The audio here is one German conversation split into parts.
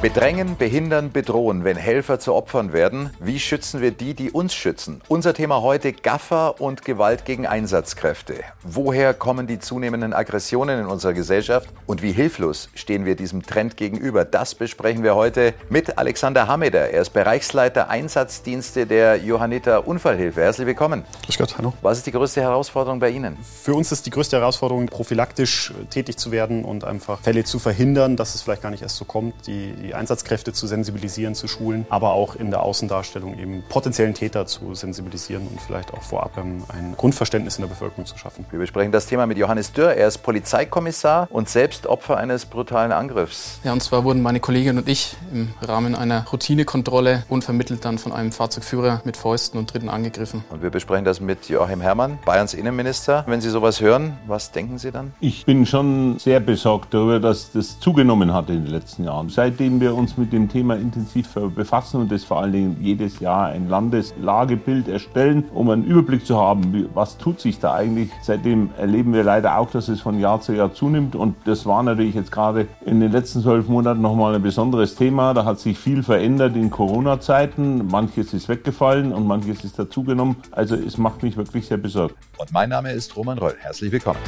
Bedrängen, behindern, bedrohen, wenn Helfer zu Opfern werden. Wie schützen wir die, die uns schützen? Unser Thema heute Gaffer und Gewalt gegen Einsatzkräfte. Woher kommen die zunehmenden Aggressionen in unserer Gesellschaft und wie hilflos stehen wir diesem Trend gegenüber? Das besprechen wir heute mit Alexander Hameder. Er ist Bereichsleiter Einsatzdienste der Johanniter Unfallhilfe. Herzlich willkommen. Grüß Gott, hallo. Was ist die größte Herausforderung bei Ihnen? Für uns ist die größte Herausforderung, prophylaktisch tätig zu werden und einfach Fälle zu verhindern, dass es vielleicht gar nicht erst so kommt. Die, die die Einsatzkräfte zu sensibilisieren, zu schulen, aber auch in der Außendarstellung eben potenziellen Täter zu sensibilisieren und vielleicht auch vorab ein Grundverständnis in der Bevölkerung zu schaffen. Wir besprechen das Thema mit Johannes Dürr. Er ist Polizeikommissar und selbst Opfer eines brutalen Angriffs. Ja, und zwar wurden meine Kollegin und ich im Rahmen einer Routinekontrolle unvermittelt dann von einem Fahrzeugführer mit Fäusten und Dritten angegriffen. Und wir besprechen das mit Joachim Herrmann, Bayerns Innenminister. Wenn Sie sowas hören, was denken Sie dann? Ich bin schon sehr besorgt darüber, dass das zugenommen hat in den letzten Jahren. Seitdem wir uns mit dem Thema intensiv befassen und das vor allen Dingen jedes Jahr ein Landeslagebild erstellen, um einen Überblick zu haben, was tut sich da eigentlich. Seitdem erleben wir leider auch, dass es von Jahr zu Jahr zunimmt und das war natürlich jetzt gerade in den letzten zwölf Monaten nochmal ein besonderes Thema. Da hat sich viel verändert in Corona-Zeiten. Manches ist weggefallen und manches ist dazugenommen. Also es macht mich wirklich sehr besorgt. Und mein Name ist Roman Röll. Herzlich willkommen.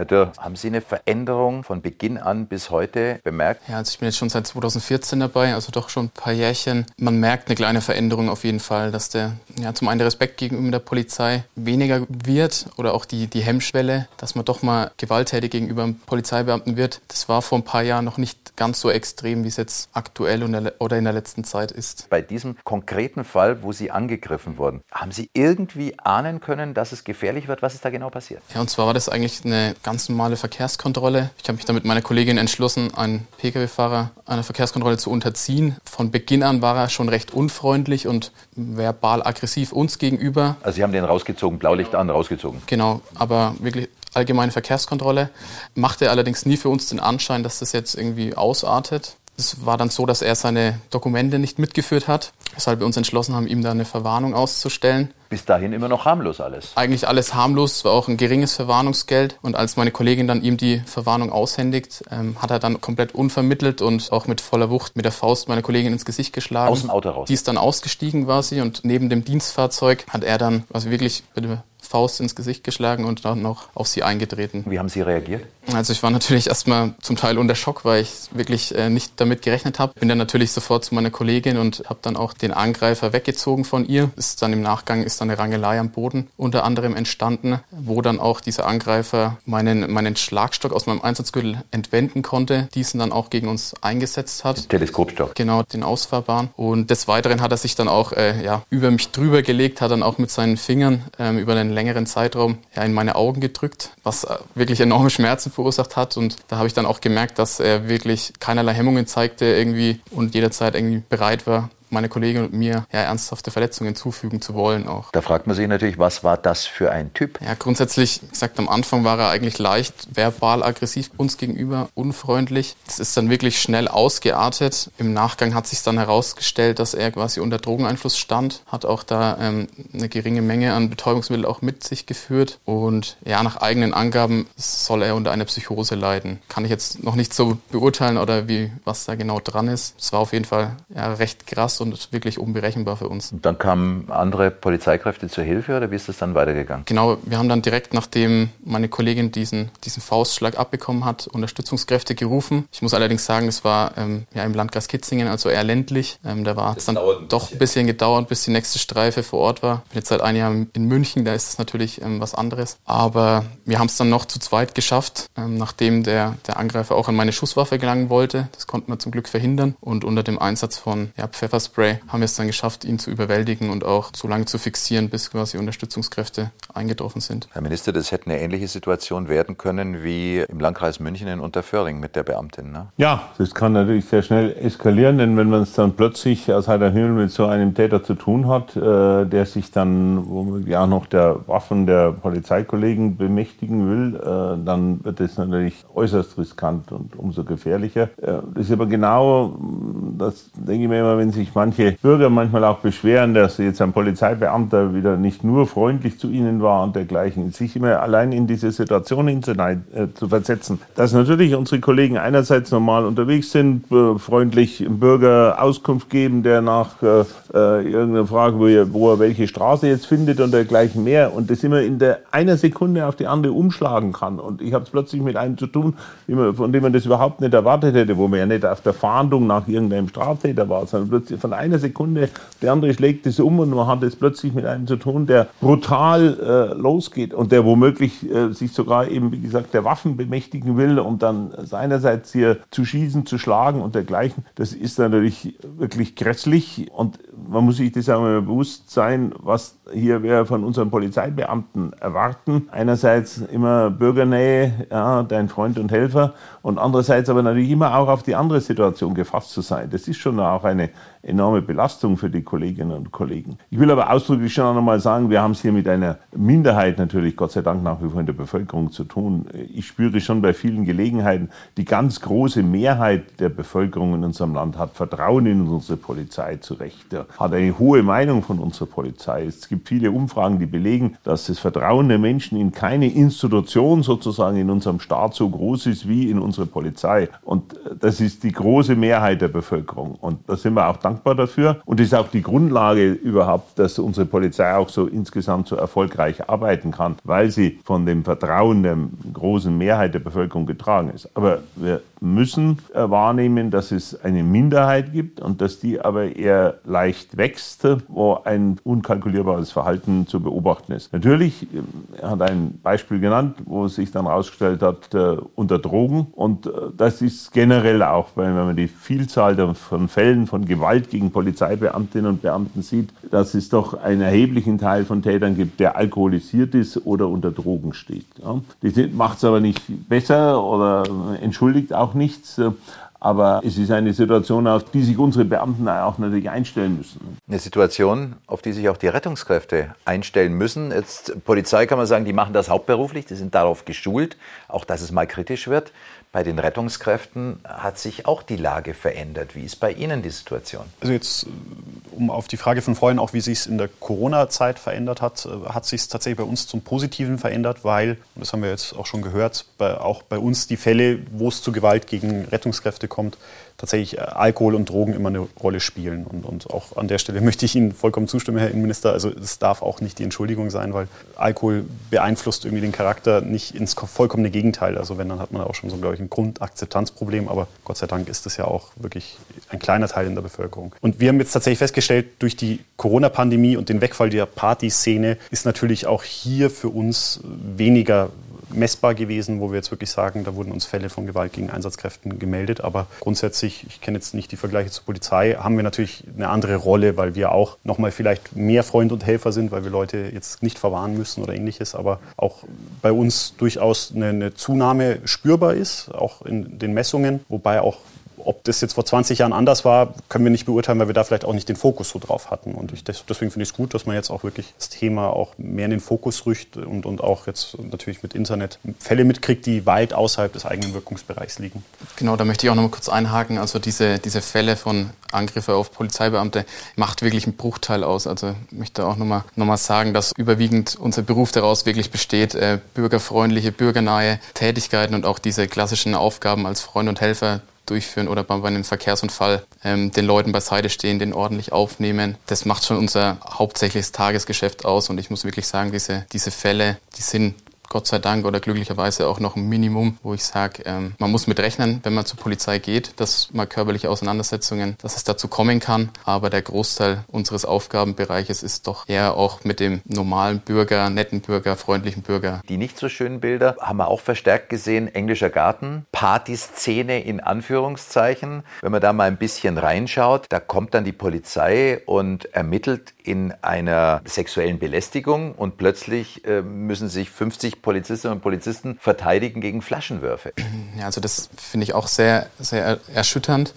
Herr Dürr, haben Sie eine Veränderung von Beginn an bis heute bemerkt? Ja, also ich bin jetzt schon seit 2014 dabei, also doch schon ein paar Jährchen. Man merkt eine kleine Veränderung auf jeden Fall, dass der, ja, zum einen der Respekt gegenüber der Polizei weniger wird oder auch die, die Hemmschwelle, dass man doch mal gewalttätig gegenüber einem Polizeibeamten wird. Das war vor ein paar Jahren noch nicht ganz so extrem, wie es jetzt aktuell oder in der letzten Zeit ist. Bei diesem konkreten Fall, wo Sie angegriffen wurden, haben Sie irgendwie ahnen können, dass es gefährlich wird? Was ist da genau passiert? Ja, und zwar war das eigentlich eine ganz normale Verkehrskontrolle. Ich habe mich da mit meiner Kollegin entschlossen, einen Pkw-Fahrer einer Verkehrskontrolle zu unterziehen. Von Beginn an war er schon recht unfreundlich und verbal aggressiv uns gegenüber. Also Sie haben den rausgezogen, Blaulicht an, rausgezogen? Genau, aber wirklich allgemeine Verkehrskontrolle. Machte allerdings nie für uns den Anschein, dass das jetzt irgendwie ausartet. Es war dann so, dass er seine Dokumente nicht mitgeführt hat, weshalb wir uns entschlossen haben, ihm da eine Verwarnung auszustellen. Bis dahin immer noch harmlos alles. Eigentlich alles harmlos, es war auch ein geringes Verwarnungsgeld. Und als meine Kollegin dann ihm die Verwarnung aushändigt, ähm, hat er dann komplett unvermittelt und auch mit voller Wucht mit der Faust meine Kollegin ins Gesicht geschlagen. Aus dem Auto raus. Die ist dann ausgestiegen war sie und neben dem Dienstfahrzeug hat er dann, also wirklich Faust ins Gesicht geschlagen und dann noch auf sie eingetreten. Wie haben Sie reagiert? Also ich war natürlich erstmal zum Teil unter Schock, weil ich wirklich äh, nicht damit gerechnet habe. Bin dann natürlich sofort zu meiner Kollegin und habe dann auch den Angreifer weggezogen von ihr. Ist dann im Nachgang ist dann eine Rangelei am Boden unter anderem entstanden, wo dann auch dieser Angreifer meinen, meinen Schlagstock aus meinem Einsatzgürtel entwenden konnte, diesen dann auch gegen uns eingesetzt hat. Teleskopstock. Genau, den ausfahrbaren. Und des Weiteren hat er sich dann auch äh, ja, über mich drüber gelegt, hat dann auch mit seinen Fingern ähm, über einen längeren Zeitraum in meine Augen gedrückt, was äh, wirklich enorme Schmerzen verursacht hat. Und da habe ich dann auch gemerkt, dass er wirklich keinerlei Hemmungen zeigte irgendwie und jederzeit irgendwie bereit war, meine Kollegin und mir ja, ernsthafte Verletzungen zufügen zu wollen auch. Da fragt man sich natürlich, was war das für ein Typ? Ja, grundsätzlich, wie gesagt, am Anfang war er eigentlich leicht verbal aggressiv uns gegenüber, unfreundlich. Das ist dann wirklich schnell ausgeartet. Im Nachgang hat sich dann herausgestellt, dass er quasi unter Drogeneinfluss stand, hat auch da ähm, eine geringe Menge an Betäubungsmittel auch mit sich geführt und ja, nach eigenen Angaben soll er unter einer Psychose leiden. Kann ich jetzt noch nicht so beurteilen oder wie, was da genau dran ist. Es war auf jeden Fall ja, recht krass und wirklich unberechenbar für uns. Und dann kamen andere Polizeikräfte zur Hilfe oder wie ist das dann weitergegangen? Genau, wir haben dann direkt, nachdem meine Kollegin diesen, diesen Faustschlag abbekommen hat, Unterstützungskräfte gerufen. Ich muss allerdings sagen, es war ähm, ja, im Landkreis Kitzingen, also eher ländlich. Ähm, da war es dann ein doch ein bisschen gedauert, bis die nächste Streife vor Ort war. Ich bin jetzt seit einem Jahr in München, da ist es natürlich ähm, was anderes. Aber wir haben es dann noch zu zweit geschafft, ähm, nachdem der, der Angreifer auch an meine Schusswaffe gelangen wollte. Das konnten wir zum Glück verhindern. Und unter dem Einsatz von ja, Pfefferspray Pfefferspray haben wir es dann geschafft, ihn zu überwältigen und auch so lange zu fixieren, bis quasi Unterstützungskräfte eingetroffen sind. Herr Minister, das hätte eine ähnliche Situation werden können wie im Landkreis München in Unterföhring mit der Beamtin. Ne? Ja, das kann natürlich sehr schnell eskalieren, denn wenn man es dann plötzlich aus heiter Himmel mit so einem Täter zu tun hat, äh, der sich dann womöglich auch noch der Waffen der Polizeikollegen bemächtigen will, äh, dann wird das natürlich äußerst riskant und umso gefährlicher. Äh, das ist aber genau, das denke ich mir immer, wenn sich manche Bürger manchmal auch beschweren, dass jetzt ein Polizeibeamter wieder nicht nur freundlich zu ihnen war und dergleichen, sich immer allein in diese Situation hinein äh, zu versetzen. Dass natürlich unsere Kollegen einerseits normal unterwegs sind, äh, freundlich im Bürger Auskunft geben, der nach äh, äh, irgendeiner Frage, wo er, wo er welche Straße jetzt findet und dergleichen mehr und das immer in der einer Sekunde auf die andere umschlagen kann. Und ich habe es plötzlich mit einem zu tun, von dem man das überhaupt nicht erwartet hätte, wo man ja nicht auf der Fahndung nach irgendeinem Straftäter war, sondern plötzlich von einer Sekunde, der andere schlägt es um und man hat es plötzlich mit einem zu tun, der brutal äh, losgeht und der womöglich äh, sich sogar eben, wie gesagt, der Waffen bemächtigen will, um dann seinerseits hier zu schießen, zu schlagen und dergleichen. Das ist natürlich wirklich grässlich und man muss sich das auch mal bewusst sein, was hier wir von unseren Polizeibeamten erwarten. Einerseits immer Bürgernähe, ja, dein Freund und Helfer und andererseits aber natürlich immer auch auf die andere Situation gefasst zu sein. Das ist schon auch eine enorme Belastung für die Kolleginnen und Kollegen. Ich will aber ausdrücklich schon einmal sagen, wir haben es hier mit einer Minderheit natürlich, Gott sei Dank, nach wie vor in der Bevölkerung zu tun. Ich spüre schon bei vielen Gelegenheiten, die ganz große Mehrheit der Bevölkerung in unserem Land hat Vertrauen in unsere Polizei zu Recht, hat eine hohe Meinung von unserer Polizei. Es gibt viele Umfragen, die belegen, dass das Vertrauen der Menschen in keine Institution sozusagen in unserem Staat so groß ist wie in unsere Polizei. Und das ist die große Mehrheit der Bevölkerung. Und da sind wir auch dankbar dafür. Und das ist auch die Grundlage überhaupt, dass unsere Polizei auch so insgesamt so erfolgreich arbeiten kann, weil sie von dem Vertrauen der großen Mehrheit der Bevölkerung getragen ist. Aber wir müssen wahrnehmen, dass es eine Minderheit gibt und dass die aber eher leicht wächst, wo ein unkalkulierbares Verhalten zu beobachten ist. Natürlich, er hat ein Beispiel genannt, wo es sich dann herausgestellt hat, äh, unter Drogen. Und äh, das ist generell auch, wenn man die Vielzahl von Fällen von Gewalt gegen Polizeibeamtinnen und Beamten sieht, dass es doch einen erheblichen Teil von Tätern gibt, der alkoholisiert ist oder unter Drogen steht. Das macht es aber nicht besser oder entschuldigt auch nichts. Aber es ist eine Situation, auf die sich unsere Beamten auch natürlich einstellen müssen. Eine Situation, auf die sich auch die Rettungskräfte einstellen müssen. Jetzt Polizei kann man sagen, die machen das hauptberuflich, die sind darauf geschult, auch dass es mal kritisch wird. Bei den Rettungskräften hat sich auch die Lage verändert. Wie ist bei Ihnen die Situation? Also jetzt, um auf die Frage von vorhin auch, wie sich es in der Corona-Zeit verändert hat, äh, hat sich es tatsächlich bei uns zum Positiven verändert, weil, und das haben wir jetzt auch schon gehört, bei, auch bei uns die Fälle, wo es zu Gewalt gegen Rettungskräfte kommt, tatsächlich äh, Alkohol und Drogen immer eine Rolle spielen. Und, und auch an der Stelle möchte ich Ihnen vollkommen zustimmen, Herr Innenminister. Also es darf auch nicht die Entschuldigung sein, weil Alkohol beeinflusst irgendwie den Charakter nicht ins vollkommene Gegenteil. Also wenn, dann hat man auch schon so, glaube ich, ein Grundakzeptanzproblem. Aber Gott sei Dank ist das ja auch wirklich ein kleiner Teil in der Bevölkerung. Und wir haben jetzt tatsächlich festgestellt, durch die Corona-Pandemie und den Wegfall der Partyszene ist natürlich auch hier für uns weniger messbar gewesen, wo wir jetzt wirklich sagen, da wurden uns Fälle von Gewalt gegen Einsatzkräften gemeldet. Aber grundsätzlich, ich kenne jetzt nicht die Vergleiche zur Polizei, haben wir natürlich eine andere Rolle, weil wir auch nochmal vielleicht mehr Freund und Helfer sind, weil wir Leute jetzt nicht verwahren müssen oder ähnliches. Aber auch bei uns durchaus eine, eine Zunahme spürbar ist, auch in den Messungen, wobei auch ob das jetzt vor 20 Jahren anders war, können wir nicht beurteilen, weil wir da vielleicht auch nicht den Fokus so drauf hatten. Und ich, deswegen finde ich es gut, dass man jetzt auch wirklich das Thema auch mehr in den Fokus rückt und, und auch jetzt natürlich mit Internet Fälle mitkriegt, die weit außerhalb des eigenen Wirkungsbereichs liegen. Genau, da möchte ich auch noch mal kurz einhaken. Also diese, diese Fälle von Angriffe auf Polizeibeamte macht wirklich einen Bruchteil aus. Also ich möchte auch noch mal, noch mal sagen, dass überwiegend unser Beruf daraus wirklich besteht, äh, bürgerfreundliche, bürgernahe Tätigkeiten und auch diese klassischen Aufgaben als Freund und Helfer durchführen oder bei, einem Verkehrsunfall ähm, den Leuten beiseite stehen, den ordentlich aufnehmen. Das macht schon unser hauptsächliches Tagesgeschäft aus und ich muss wirklich sagen, diese, diese Fälle, die sind Gott sei Dank oder glücklicherweise auch noch ein Minimum, wo ich sage, ähm, man muss mit rechnen, wenn man zur Polizei geht, dass mal körperliche Auseinandersetzungen, dass es dazu kommen kann. Aber der Großteil unseres Aufgabenbereiches ist doch eher auch mit dem normalen Bürger, netten Bürger, freundlichen Bürger. Die nicht so schönen Bilder haben wir auch verstärkt gesehen. Englischer Garten, Partyszene in Anführungszeichen. Wenn man da mal ein bisschen reinschaut, da kommt dann die Polizei und ermittelt in einer sexuellen Belästigung und plötzlich äh, müssen sich 50 Polizistinnen und Polizisten verteidigen gegen Flaschenwürfe. Ja, also das finde ich auch sehr, sehr erschütternd.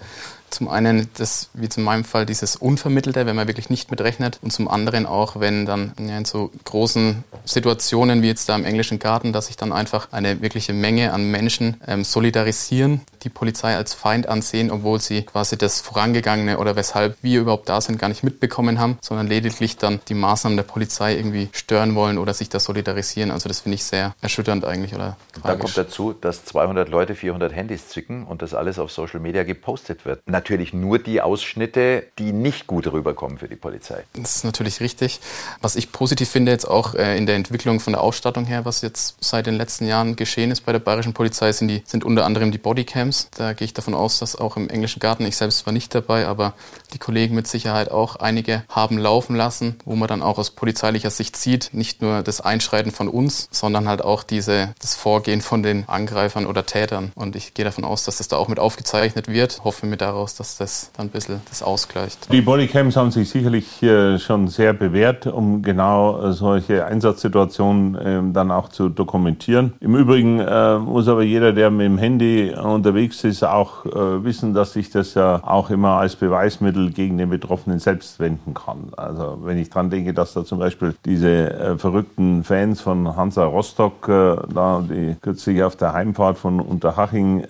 Zum einen das, wie in meinem Fall, dieses Unvermittelte, wenn man wirklich nicht mitrechnet. Und zum anderen auch, wenn dann ja, in so großen Situationen wie jetzt da im englischen Garten, dass sich dann einfach eine wirkliche Menge an Menschen ähm, solidarisieren, die Polizei als Feind ansehen, obwohl sie quasi das Vorangegangene oder weshalb wir überhaupt da sind, gar nicht mitbekommen haben, sondern lediglich dann die Maßnahmen der Polizei irgendwie stören wollen oder sich da solidarisieren. Also das finde ich sehr erschütternd eigentlich oder tragisch. Da kommt dazu, dass 200 Leute 400 Handys zücken und das alles auf Social Media gepostet wird. Natürlich nur die Ausschnitte, die nicht gut rüberkommen für die Polizei. Das ist natürlich richtig. Was ich positiv finde jetzt auch äh, in der Entwicklung von der Ausstattung her, was jetzt seit den letzten Jahren geschehen ist bei der bayerischen Polizei, sind, die, sind unter anderem die Bodycams. Da gehe ich davon aus, dass auch im englischen Garten, ich selbst war nicht dabei, aber die Kollegen mit Sicherheit auch einige haben laufen lassen, wo man dann auch aus polizeilicher Sicht sieht, nicht nur das Einschreiten von uns, sondern halt auch diese, das Vorgehen von den Angreifern oder Tätern. Und ich gehe davon aus, dass das da auch mit aufgezeichnet wird. Hoffe mir daraus, dass das, das dann ein bisschen das ausgleicht. Die Bodycams haben sich sicherlich äh, schon sehr bewährt, um genau äh, solche Einsatzsituationen ähm, dann auch zu dokumentieren. Im Übrigen äh, muss aber jeder, der mit dem Handy unterwegs ist, auch wissen, dass sich das ja auch immer als Beweismittel gegen den Betroffenen selbst wenden kann. Also wenn ich dran denke, dass da zum Beispiel diese verrückten Fans von Hansa Rostock da, die kürzlich auf der Heimfahrt von Unterhaching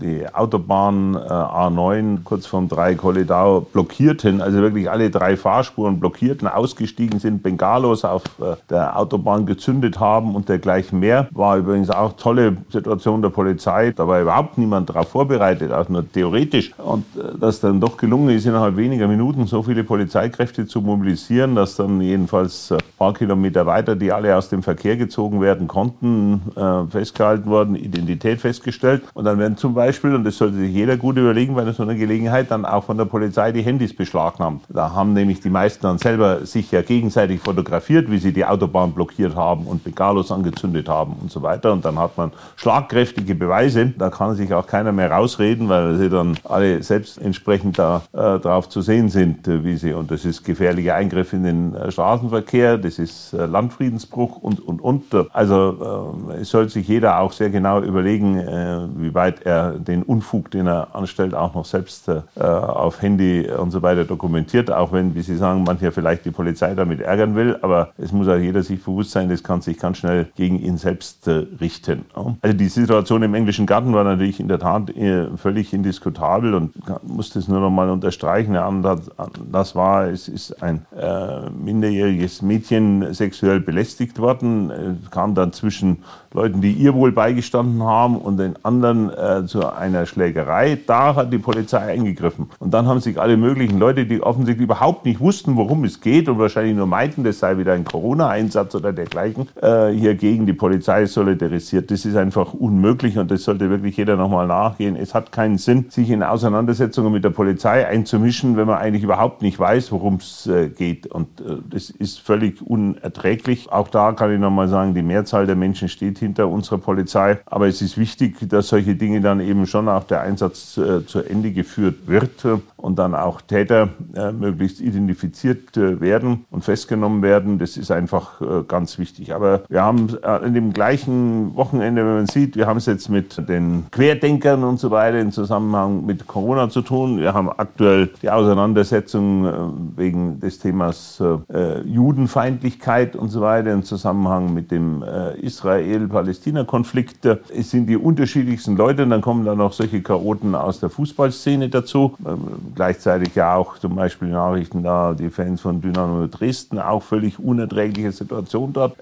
die Autobahn A9 kurz vorm Dreieck-Holledau blockierten, also wirklich alle drei Fahrspuren blockierten, ausgestiegen sind, Bengalos auf äh, der Autobahn gezündet haben und dergleichen mehr. War übrigens auch tolle Situation der Polizei. Da war überhaupt niemand darauf vorbereitet, auch nur theoretisch. Und äh, dass dann doch gelungen ist, innerhalb weniger Minuten so viele Polizeikräfte zu mobilisieren, dass dann jedenfalls ein paar Kilometer weiter, die alle aus dem Verkehr gezogen werden konnten, festgehalten wurden, Identität festgestellt. Und dann werden zum Beispiel, und das sollte sich jeder gut überlegen, weil er so eine Gelegenheit, dann auch von der Polizei die Handys beschlagnahmt. Da haben nämlich die meisten dann selber sich ja gegenseitig fotografiert, wie sie die Autobahn blockiert haben und Bengalos angezündet haben und so weiter. Und dann hat man schlagkräftige Beweise. Da kann sich auch keiner mehr rausreden, weil sie dann alle selbst entsprechend da äh, drauf zu sehen sind, äh, wie sie. Und das ist gefährlicher Eingriff in den äh, Straßenverkehr, das ist äh, Landfriedensbruch und, und, und. Also äh, es soll sich jeder auch sehr genau überlegen, äh, wie weit er den Unfug, den er anstellt, auch noch selbst auf Handy und so weiter dokumentiert. Auch wenn, wie Sie sagen, mancher vielleicht die Polizei damit ärgern will. Aber es muss auch jeder sich bewusst sein, das kann sich ganz schnell gegen ihn selbst richten. Also die Situation im englischen Garten war natürlich in der Tat völlig indiskutabel und muss das nur noch mal unterstreichen. Das war, es ist ein äh, minderjähriges Mädchen sexuell belästigt worden, es kam dann zwischen Leuten, die ihr wohl beigestanden haben und den anderen äh, zu einer Schlägerei. Da hat die Polizei eingegriffen. Und dann haben sich alle möglichen Leute, die offensichtlich überhaupt nicht wussten, worum es geht und wahrscheinlich nur meinten, das sei wieder ein Corona-Einsatz oder dergleichen, äh, hier gegen die Polizei solidarisiert. Das ist einfach unmöglich und das sollte wirklich jeder nochmal nachgehen. Es hat keinen Sinn, sich in Auseinandersetzungen mit der Polizei einzumischen, wenn man eigentlich überhaupt nicht weiß, worum es äh, geht. Und äh, das ist völlig unerträglich. Auch da kann ich nochmal sagen, die Mehrzahl der Menschen steht hinter unserer Polizei. Aber es ist wichtig, dass solche Dinge dann eben schon auch der Einsatz äh, zu Ende geführt wird und dann auch Täter äh, möglichst identifiziert äh, werden und festgenommen werden. Das ist einfach äh, ganz wichtig. Aber wir haben äh, in dem gleichen Wochenende, wenn man sieht, wir haben es jetzt mit den Querdenkern und so weiter in Zusammenhang mit Corona zu tun. Wir haben aktuell die Auseinandersetzung äh, wegen des Themas Judenfeindlichkeit und so weiter im Zusammenhang mit dem Israel Palästina-Konflikt. Es sind die unterschiedlichsten Leute und dann kommen da noch solche Chaoten aus der Fußballszene dazu. Gleichzeitig ja auch zum Beispiel Nachrichten da, die Fans von Dynamo Dresden, auch völlig unerträgliche Situation dort.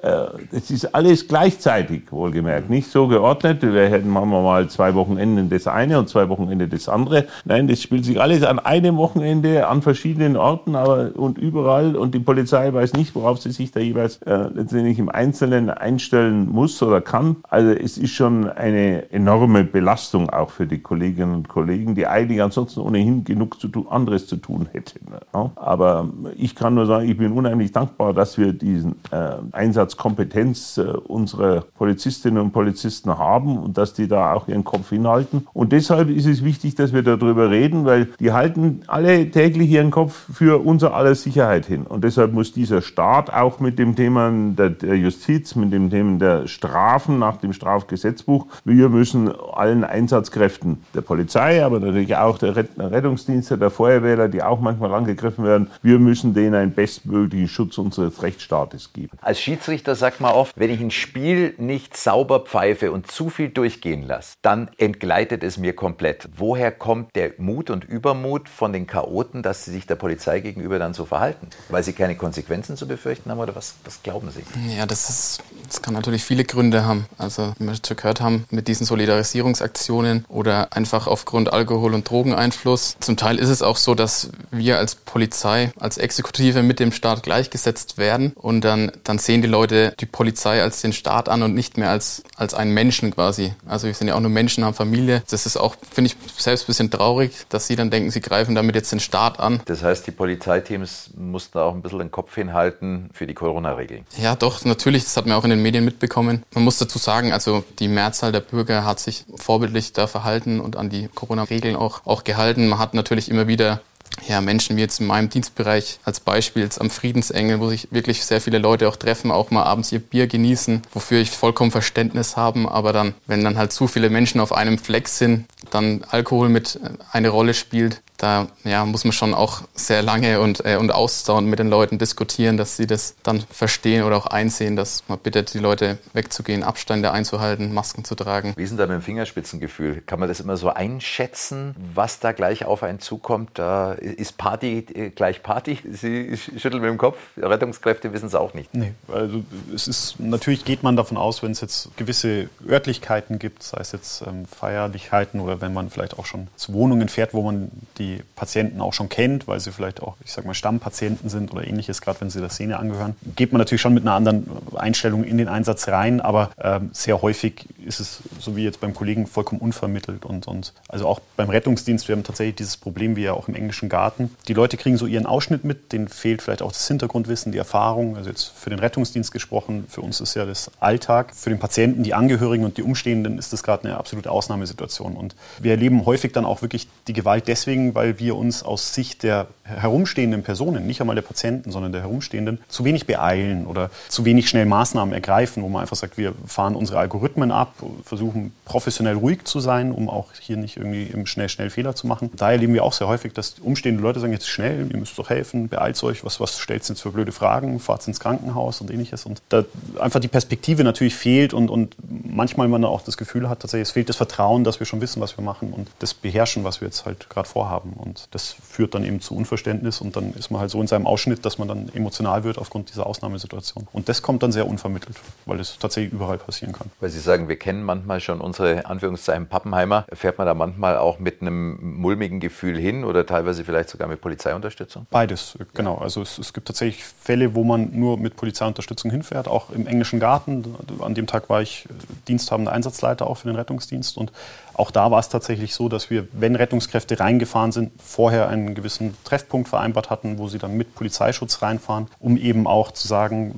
Es äh, ist alles gleichzeitig, wohlgemerkt, nicht so geordnet. Wir hätten machen wir mal zwei Wochenenden das eine und zwei Wochenende das andere. Nein, das spielt sich alles an einem Wochenende an verschiedenen Orten aber, und überall und die Polizei weiß nicht, worauf sie sich da jeweils äh, letztendlich im Einzelnen einstellen muss oder kann. Also es ist schon eine enorme Belastung auch für die Kolleginnen und Kollegen, die eigentlich ansonsten ohnehin genug zu tun, anderes zu tun hätten. Ja. Aber ich kann nur sagen, ich bin unheimlich dankbar, dass wir diesen äh, Einsatzkompetenz äh, unserer Polizistinnen und Polizisten haben und dass die da auch ihren Kopf hinhalten. Und deshalb ist es wichtig, dass wir darüber reden, weil die halten alle täglich ihren Kopf für unser aller Sicherheit hin. Und deshalb muss dieser Staat auch mit dem Thema der, der Justiz, mit dem Thema der Strafen nach dem Strafgesetzbuch. Wir müssen allen Einsatzkräften der Polizei, aber natürlich auch der Rettungsdienste Polizeidienste, der Feuerwehrler, die auch manchmal angegriffen werden. Wir müssen denen einen bestmöglichen Schutz unseres Rechtsstaates geben. Als Schiedsrichter sagt man oft, wenn ich ein Spiel nicht sauber pfeife und zu viel durchgehen lasse, dann entgleitet es mir komplett. Woher kommt der Mut und Übermut von den Chaoten, dass sie sich der Polizei gegenüber dann so verhalten? Weil sie keine Konsequenzen zu befürchten haben oder was, was glauben Sie? Ja, das, ist, das kann natürlich viele Gründe haben. Also, wie wir schon gehört haben, mit diesen Solidarisierungsaktionen oder einfach aufgrund Alkohol- und Drogeneinfluss. Zum Teil ist es auch so, dass wir als Polizei, als Exekutive mit dem Staat gleichgesetzt werden und dann, dann sehen die Leute die Polizei als den Staat an und nicht mehr als, als einen Menschen quasi. Also wir sind ja auch nur Menschen, haben Familie. Das ist auch, finde ich, selbst ein bisschen traurig, dass sie dann denken, sie greifen damit jetzt den Staat an. Das heißt, die Polizeiteams mussten auch ein bisschen den Kopf hinhalten für die Corona-Regeln. Ja, doch, natürlich. Das hat man auch in den Medien mitbekommen. Man muss dazu sagen, also die Mehrzahl der Bürger hat sich vorbildlich da verhalten und an die Corona-Regeln auch, auch gehalten. Man hat natürlich immer wieder ja, Menschen wie jetzt in meinem Dienstbereich als Beispiel jetzt am Friedensengel, wo sich wirklich sehr viele Leute auch treffen, auch mal abends ihr Bier genießen, wofür ich vollkommen Verständnis habe. Aber dann, wenn dann halt zu viele Menschen auf einem Fleck sind, dann Alkohol mit äh, eine Rolle spielt, da ja, muss man schon auch sehr lange und, äh, und ausdauernd mit den Leuten diskutieren, dass sie das dann verstehen oder auch einsehen, dass man bittet, die Leute wegzugehen, Abstände einzuhalten, Masken zu tragen. Wie ist denn da mit dem Fingerspitzengefühl? Kann man das immer so einschätzen, was da gleich auf einen zukommt? Da ist Party äh, gleich Party? Sie schütteln mit dem Kopf. Rettungskräfte wissen es auch nicht. Nee, also es ist, natürlich geht man davon aus, wenn es jetzt gewisse Örtlichkeiten gibt, sei es jetzt ähm, Feierlichkeiten oder wenn man vielleicht auch schon zu Wohnungen fährt, wo man die die Patienten auch schon kennt, weil sie vielleicht auch, ich sag mal, Stammpatienten sind oder ähnliches, gerade wenn sie der Szene angehören, geht man natürlich schon mit einer anderen Einstellung in den Einsatz rein, aber ähm, sehr häufig ist es, so wie jetzt beim Kollegen, vollkommen unvermittelt. Und, und also auch beim Rettungsdienst, wir haben tatsächlich dieses Problem, wie ja auch im englischen Garten. Die Leute kriegen so ihren Ausschnitt mit, denen fehlt vielleicht auch das Hintergrundwissen, die Erfahrung. Also jetzt für den Rettungsdienst gesprochen, für uns ist ja das Alltag. Für den Patienten, die Angehörigen und die Umstehenden ist das gerade eine absolute Ausnahmesituation. Und wir erleben häufig dann auch wirklich die Gewalt deswegen, weil wir uns aus Sicht der herumstehenden Personen, nicht einmal der Patienten, sondern der herumstehenden, zu wenig beeilen oder zu wenig schnell Maßnahmen ergreifen, wo man einfach sagt, wir fahren unsere Algorithmen ab, versuchen professionell ruhig zu sein, um auch hier nicht irgendwie im schnell, schnell Fehler zu machen. Da erleben wir auch sehr häufig, dass umstehende Leute sagen, jetzt schnell, ihr müsst doch helfen, beeilt euch, was, was stellt jetzt für blöde Fragen, fahrt ins Krankenhaus und ähnliches. Und da einfach die Perspektive natürlich fehlt und, und manchmal man auch das Gefühl hat, tatsächlich, es fehlt das Vertrauen, dass wir schon wissen, was wir machen und das Beherrschen, was wir jetzt halt gerade vorhaben. Und das führt dann eben zu Unverständnis und dann ist man halt so in seinem Ausschnitt, dass man dann emotional wird aufgrund dieser Ausnahmesituation. Und das kommt dann sehr unvermittelt, weil es tatsächlich überall passieren kann. Weil Sie sagen, wir kennen manchmal schon unsere Anführungszeichen Pappenheimer. Fährt man da manchmal auch mit einem mulmigen Gefühl hin oder teilweise vielleicht sogar mit Polizeiunterstützung? Beides, genau. Also es, es gibt tatsächlich Fälle, wo man nur mit Polizeiunterstützung hinfährt, auch im englischen Garten. An dem Tag war ich diensthabender Einsatzleiter auch für den Rettungsdienst und auch da war es tatsächlich so, dass wir, wenn Rettungskräfte reingefahren sind, vorher einen gewissen Treffpunkt vereinbart hatten, wo sie dann mit Polizeischutz reinfahren, um eben auch zu sagen,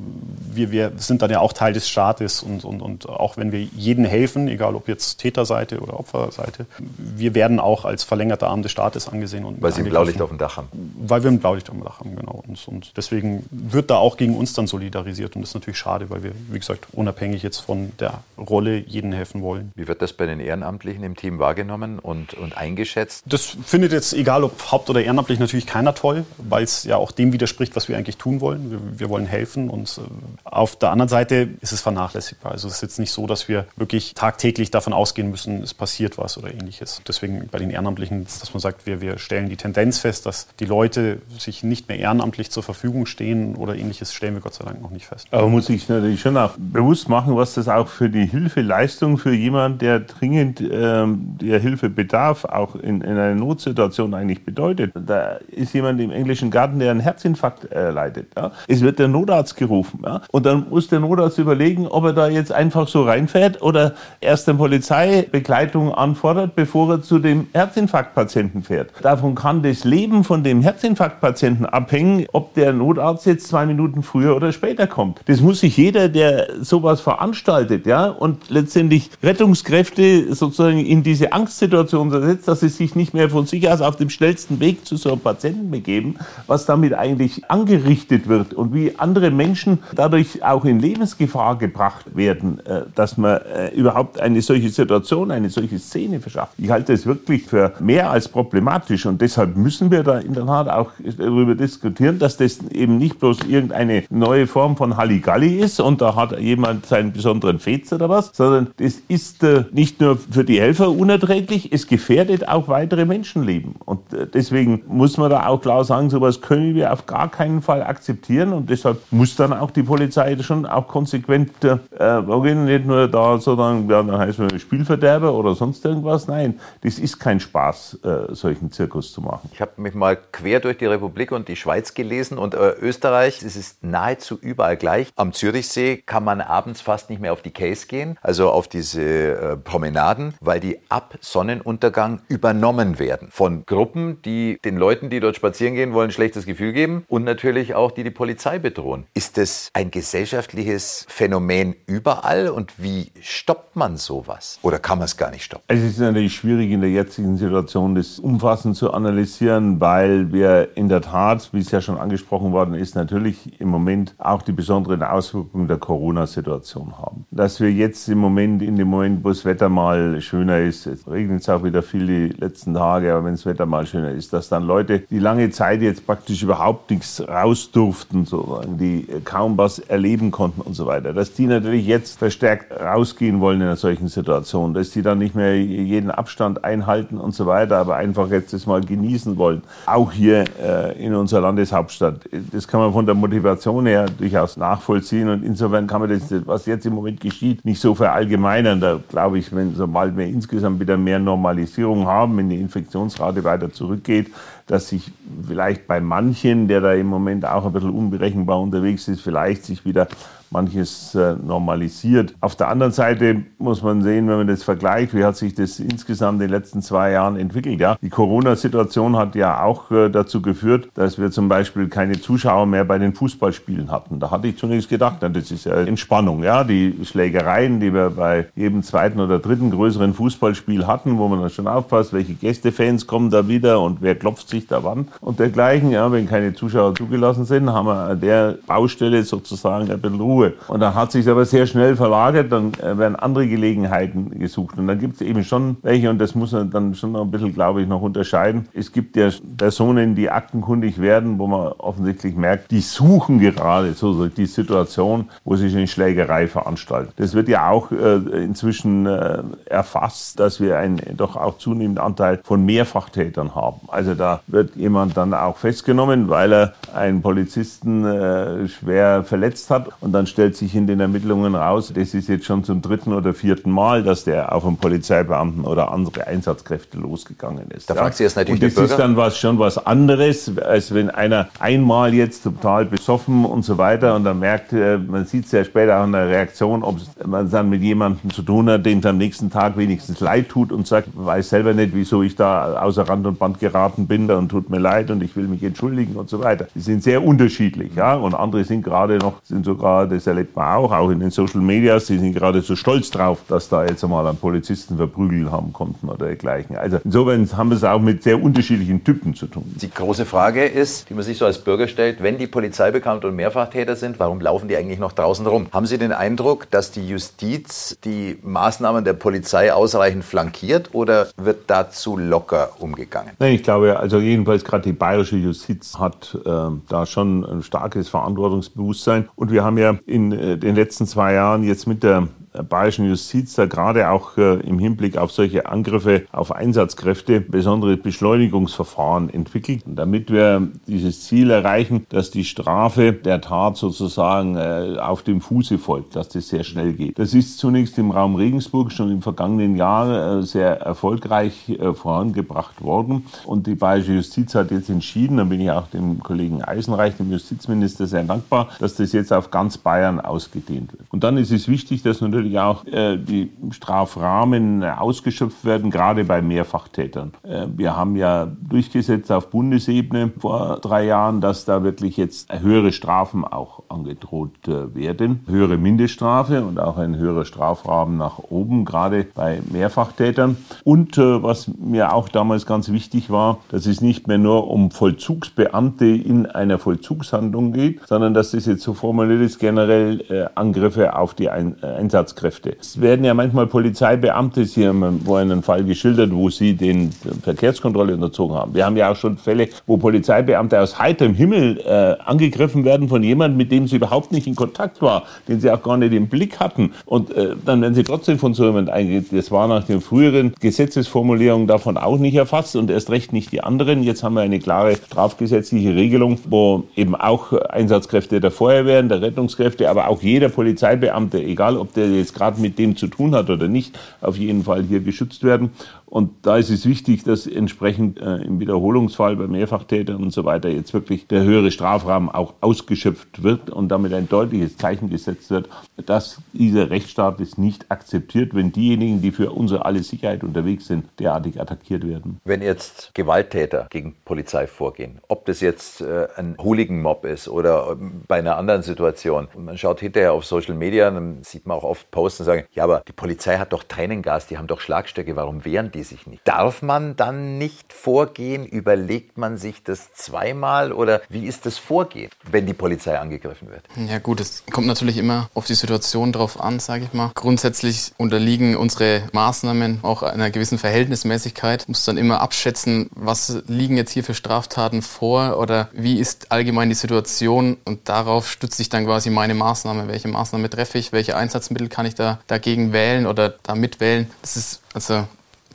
wir, wir sind dann ja auch Teil des Staates und, und, und auch wenn wir jedem helfen, egal ob jetzt Täterseite oder Opferseite, wir werden auch als verlängerter Arm des Staates angesehen. Und Weil sie ein Blaulicht auf dem Dach haben. Weil wir ein Blaulicht auf dem Dach haben, genau. Und, und deswegen wird da auch gegen uns dann solidarisiert und das ist natürlich schade, weil wir, wie gesagt, unabhängig jetzt von der Rolle jedem helfen wollen. Wie wird das bei den Ehrenamtlichen im Team wahrgenommen und, und eingeschätzt? Das findet jetzt, egal ob haupt- oder ehrenamtlich, natürlich keiner toll, weil es ja auch dem widerspricht, was wir eigentlich tun wollen. Wir, wir wollen helfen und äh, auf der anderen Seite ist es vernachlässigbar. Also es ist jetzt nicht so, dass wir wirklich tagtäglich davon ausgehen müssen, es passiert was oder ähnliches. Deswegen bei den Ehrenamtlichen, dass man sagt, wir, wir stellen die Tendenz fest, dass die Leute sich nicht mehr ehrenamtlich zur Verfügung stehen oder ähnliches, stellen wir Gott sei Dank noch nicht fest. Aber muss ich natürlich schon auch bewusst machen, was das auch für die Hilfeleistung für jemanden, der dringend ähm, der Hilfe bedarf, auch in, in einer Notsituation eigentlich bedeutet. Da ist jemand im englischen Garten, der einen Herzinfarkt äh, leidet. Ja? Es wird der Notarzt gerufen. Ja? Und dann muss der Notarzt überlegen, ob er da jetzt einfach so reinfährt oder erst eine Polizeibegleitung anfordert, bevor er zu dem Herzinfarktpatienten fährt. Davon kann das Leben von dem Herzinfarktpatienten abhängen, ob der Notarzt jetzt zwei Minuten früher oder später kommt. Das muss sich jeder, der sowas veranstaltet, ja, und letztendlich Rettungskräfte sozusagen in diese Angstsituation versetzt, dass sie sich nicht mehr von sich aus auf dem schnellsten Weg zu so einem Patienten begeben, was damit eigentlich angerichtet wird und wie andere Menschen dadurch auch in Lebensgefahr gebracht werden, äh, dass man äh, überhaupt eine solche Situation, eine solche Szene verschafft. Ich halte es wirklich für mehr als problematisch und deshalb müssen wir da in der Tat auch darüber diskutieren, dass das eben nicht bloß irgendeine neue Form von Halligalli ist und da hat jemand seinen besonderen Fetz oder was, sondern das ist äh, nicht nur für die Helfer unerträglich, es gefährdet auch weitere Menschenleben. Und äh, deswegen muss man da auch klar sagen, sowas können wir auf gar keinen Fall akzeptieren und deshalb muss dann auch die Polizei schon auch konsequent äh, vorgehen, nicht nur da sozusagen, ja, dann heißt man Spielverderber oder sonst irgendwas. Nein, das ist kein Spaß, äh, solchen Zirkus zu machen. Ich habe mich mal quer durch die Republik und die Schweiz gelesen und äh, Österreich, es ist nahezu überall gleich. Am Zürichsee kann man abends fast nicht mehr auf die Case gehen, also auf diese äh, Promenaden, weil die ab Sonnenuntergang übernommen werden von Gruppen, die den Leuten, die dort spazieren gehen wollen, ein schlechtes Gefühl geben und natürlich auch die die Polizei bedrohen. Ist das ein gesellschaftliches Phänomen überall und wie stoppt man sowas? Oder kann man es gar nicht stoppen? Es ist natürlich schwierig in der jetzigen Situation, das umfassend zu analysieren, weil wir in der Tat, wie es ja schon angesprochen worden ist, natürlich im Moment auch die besonderen Auswirkungen der Corona-Situation haben. Dass wir jetzt im Moment, in dem Moment, wo das Wetter mal schöner ist, es regnet es auch wieder viel die letzten Tage, aber wenn das Wetter mal schöner ist, dass dann Leute, die lange Zeit jetzt praktisch überhaupt nichts raus durften, sozusagen, die kaum was erleben konnten und so weiter, dass die natürlich jetzt verstärkt rausgehen wollen in einer solchen Situation, dass die dann nicht mehr jeden Abstand einhalten und so weiter, aber einfach jetzt das mal genießen wollen. Auch hier äh, in unserer Landeshauptstadt. Das kann man von der Motivation her durchaus nachvollziehen und insofern kann man das, was jetzt im Moment geschieht, nicht so verallgemeinern. Da glaube ich, wenn sobald wir insgesamt wieder mehr Normalisierung haben, wenn die Infektionsrate weiter zurückgeht, dass sich vielleicht bei manchen, der da im Moment auch ein bisschen unberechenbar unterwegs ist, vielleicht sich wieder manches äh, normalisiert. Auf der anderen Seite muss man sehen, wenn man das vergleicht, wie hat sich das insgesamt in den letzten zwei Jahren entwickelt. Ja, die Corona-Situation hat ja auch äh, dazu geführt, dass wir zum Beispiel keine Zuschauer mehr bei den Fußballspielen hatten. Da hatte ich zunächst gedacht, na, das ist ja Entspannung. Ja, die Schlägereien, die wir bei jedem zweiten oder dritten größeren Fußballspiel hatten, wo man dann schon aufpasst, welche Gästefans kommen da wieder und wer klopft sich da wann und dergleichen. Ja, wenn keine Zuschauer zugelassen sind, haben wir an der Baustelle sozusagen ein bisschen Ruhe Ruhe. Und dann hat sich aber sehr schnell verlagert, dann äh, werden andere Gelegenheiten gesucht. Und dann gibt es eben schon welche, und das muss man dann schon noch ein bisschen, glaube ich, noch unterscheiden. Es gibt ja Personen, die aktenkundig werden, wo man offensichtlich merkt, die suchen gerade so die Situation, wo sich eine Schlägerei veranstaltet. Das wird ja auch äh, inzwischen äh, erfasst, dass wir einen doch auch zunehmenden Anteil von Mehrfachtätern haben. Also da wird jemand dann auch festgenommen, weil er einen Polizisten äh, schwer verletzt hat und dann stellt sich in den Ermittlungen raus, das ist jetzt schon zum dritten oder vierten Mal, dass der auf einen Polizeibeamten oder andere Einsatzkräfte losgegangen ist. Da ja. fragt sich jetzt natürlich Und das ist dann was, schon was anderes, als wenn einer einmal jetzt total besoffen und so weiter und dann merkt, äh, man sieht es ja später auch in der Reaktion, ob man es dann mit jemandem zu tun hat, dem es am nächsten Tag wenigstens leid tut und sagt, weiß selber nicht, wieso ich da außer Rand und Band geraten bin und tut mir leid und ich will mich entschuldigen und so weiter. Die sind sehr unterschiedlich, ja, und andere sind gerade noch, sind sogar das erlebt man auch, auch in den Social Medias, die sind gerade so stolz drauf, dass da jetzt einmal einen Polizisten verprügelt haben konnten oder dergleichen. Also insofern haben wir es auch mit sehr unterschiedlichen Typen zu tun. Die große Frage ist, die man sich so als Bürger stellt, wenn die Polizei bekannt und Mehrfachtäter sind, warum laufen die eigentlich noch draußen rum? Haben Sie den Eindruck, dass die Justiz die Maßnahmen der Polizei ausreichend flankiert oder wird dazu locker umgegangen? Nein, ich glaube, also jedenfalls gerade die bayerische Justiz hat äh, da schon ein starkes Verantwortungsbewusstsein und wir haben ja in äh, den letzten zwei Jahren jetzt mit der bayerischen Justiz da gerade auch äh, im Hinblick auf solche Angriffe auf Einsatzkräfte besondere Beschleunigungsverfahren entwickelt, damit wir dieses Ziel erreichen, dass die Strafe der Tat sozusagen äh, auf dem Fuße folgt, dass das sehr schnell geht. Das ist zunächst im Raum Regensburg schon im vergangenen Jahr äh, sehr erfolgreich vorangebracht worden und die bayerische Justiz hat jetzt entschieden, da bin ich auch dem Kollegen Eisenreich, dem Justizminister, sehr dankbar, dass das jetzt auf ganz Bayern ausgedehnt wird. Und dann ist es wichtig, dass natürlich natürlich auch äh, die Strafrahmen ausgeschöpft werden, gerade bei Mehrfachtätern. Äh, wir haben ja durchgesetzt auf Bundesebene vor drei Jahren, dass da wirklich jetzt höhere Strafen auch angedroht äh, werden. Höhere Mindeststrafe und auch ein höherer Strafrahmen nach oben, gerade bei Mehrfachtätern. Und äh, was mir auch damals ganz wichtig war, dass es nicht mehr nur um Vollzugsbeamte in einer Vollzugshandlung geht, sondern dass das jetzt so formuliert ist, generell äh, Angriffe auf die Ein äh, Einsatzkräfte. Es werden ja manchmal Polizeibeamte, Sie haben vorhin einen Fall geschildert, wo Sie den Verkehrskontrolle unterzogen haben. Wir haben ja auch schon Fälle, wo Polizeibeamte aus heiterem Himmel äh, angegriffen werden von jemandem, mit dem sie überhaupt nicht in Kontakt war, den sie auch gar nicht im Blick hatten. Und äh, dann werden sie trotzdem von so jemandem eingegangen. Das war nach den früheren Gesetzesformulierungen davon auch nicht erfasst und erst recht nicht die anderen. Jetzt haben wir eine klare strafgesetzliche Regelung, wo eben auch Einsatzkräfte der Feuerwehren, der Rettungskräfte, aber auch jeder Polizeibeamte, egal ob der jetzt gerade mit dem zu tun hat oder nicht, auf jeden Fall hier geschützt werden. Und da ist es wichtig, dass entsprechend äh, im Wiederholungsfall bei Mehrfachtätern und so weiter jetzt wirklich der höhere Strafrahmen auch ausgeschöpft wird und damit ein deutliches Zeichen gesetzt wird, dass dieser Rechtsstaat es nicht akzeptiert, wenn diejenigen, die für unsere alle Sicherheit unterwegs sind, derartig attackiert werden. Wenn jetzt Gewalttäter gegen Polizei vorgehen, ob das jetzt äh, ein Hooligan-Mob ist oder ähm, bei einer anderen Situation, man schaut hinterher auf Social Media, dann sieht man auch oft Posts und sagen, ja, aber die Polizei hat doch Tränengas, die haben doch Schlagstöcke, warum wehren die die sich nicht. Darf man dann nicht vorgehen? Überlegt man sich das zweimal oder wie ist das Vorgehen, wenn die Polizei angegriffen wird? Ja gut, es kommt natürlich immer auf die Situation drauf an, sage ich mal. Grundsätzlich unterliegen unsere Maßnahmen auch einer gewissen Verhältnismäßigkeit. Muss dann immer abschätzen, was liegen jetzt hier für Straftaten vor oder wie ist allgemein die Situation und darauf stütze ich dann quasi meine Maßnahme. Welche Maßnahme treffe ich? Welche Einsatzmittel kann ich da dagegen wählen oder da mitwählen? Das ist also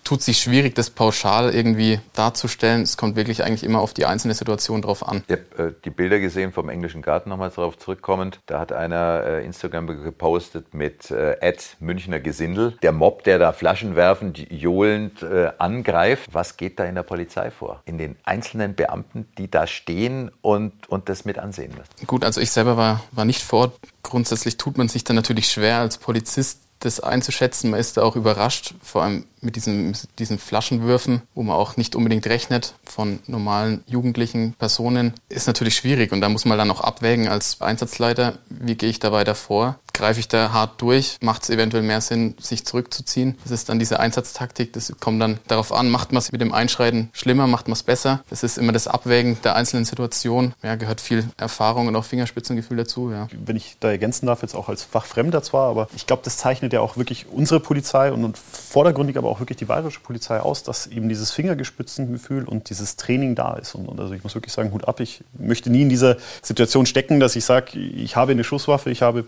tut sich schwierig, das pauschal irgendwie darzustellen. Es kommt wirklich eigentlich immer auf die einzelne Situation drauf an. Ich habe äh, die Bilder gesehen vom englischen Garten, nochmals darauf zurückkommend. Da hat einer äh, Instagram gepostet mit äh, Ed Münchner Gesindel. Der Mob, der da Flaschen werfend, johlend äh, angreift. Was geht da in der Polizei vor? In den einzelnen Beamten, die da stehen und, und das mit ansehen müssen? Gut, also ich selber war, war nicht vor. Grundsätzlich tut man sich dann natürlich schwer als Polizist das einzuschätzen. Man ist da auch überrascht, vor allem mit diesen, diesen Flaschenwürfen, wo man auch nicht unbedingt rechnet von normalen jugendlichen Personen, ist natürlich schwierig. Und da muss man dann auch abwägen als Einsatzleiter, wie gehe ich da weiter vor? Greife ich da hart durch? Macht es eventuell mehr Sinn, sich zurückzuziehen? Das ist dann diese Einsatztaktik. Das kommt dann darauf an, macht man es mit dem Einschreiten schlimmer, macht man es besser? Das ist immer das Abwägen der einzelnen Situation. Ja, gehört viel Erfahrung und auch Fingerspitzengefühl dazu. Ja. Wenn ich da ergänzen darf, jetzt auch als Fachfremder zwar, aber ich glaube, das zeichnet ja auch wirklich unsere Polizei und, vordergründig aber auch wirklich die bayerische Polizei aus, dass eben dieses Fingergespitzengefühl und dieses Training da ist. Und, und, also ich muss wirklich sagen, Hut ab. Ich möchte nie in dieser Situation stecken, dass ich sage, ich habe eine Schusswaffe, ich habe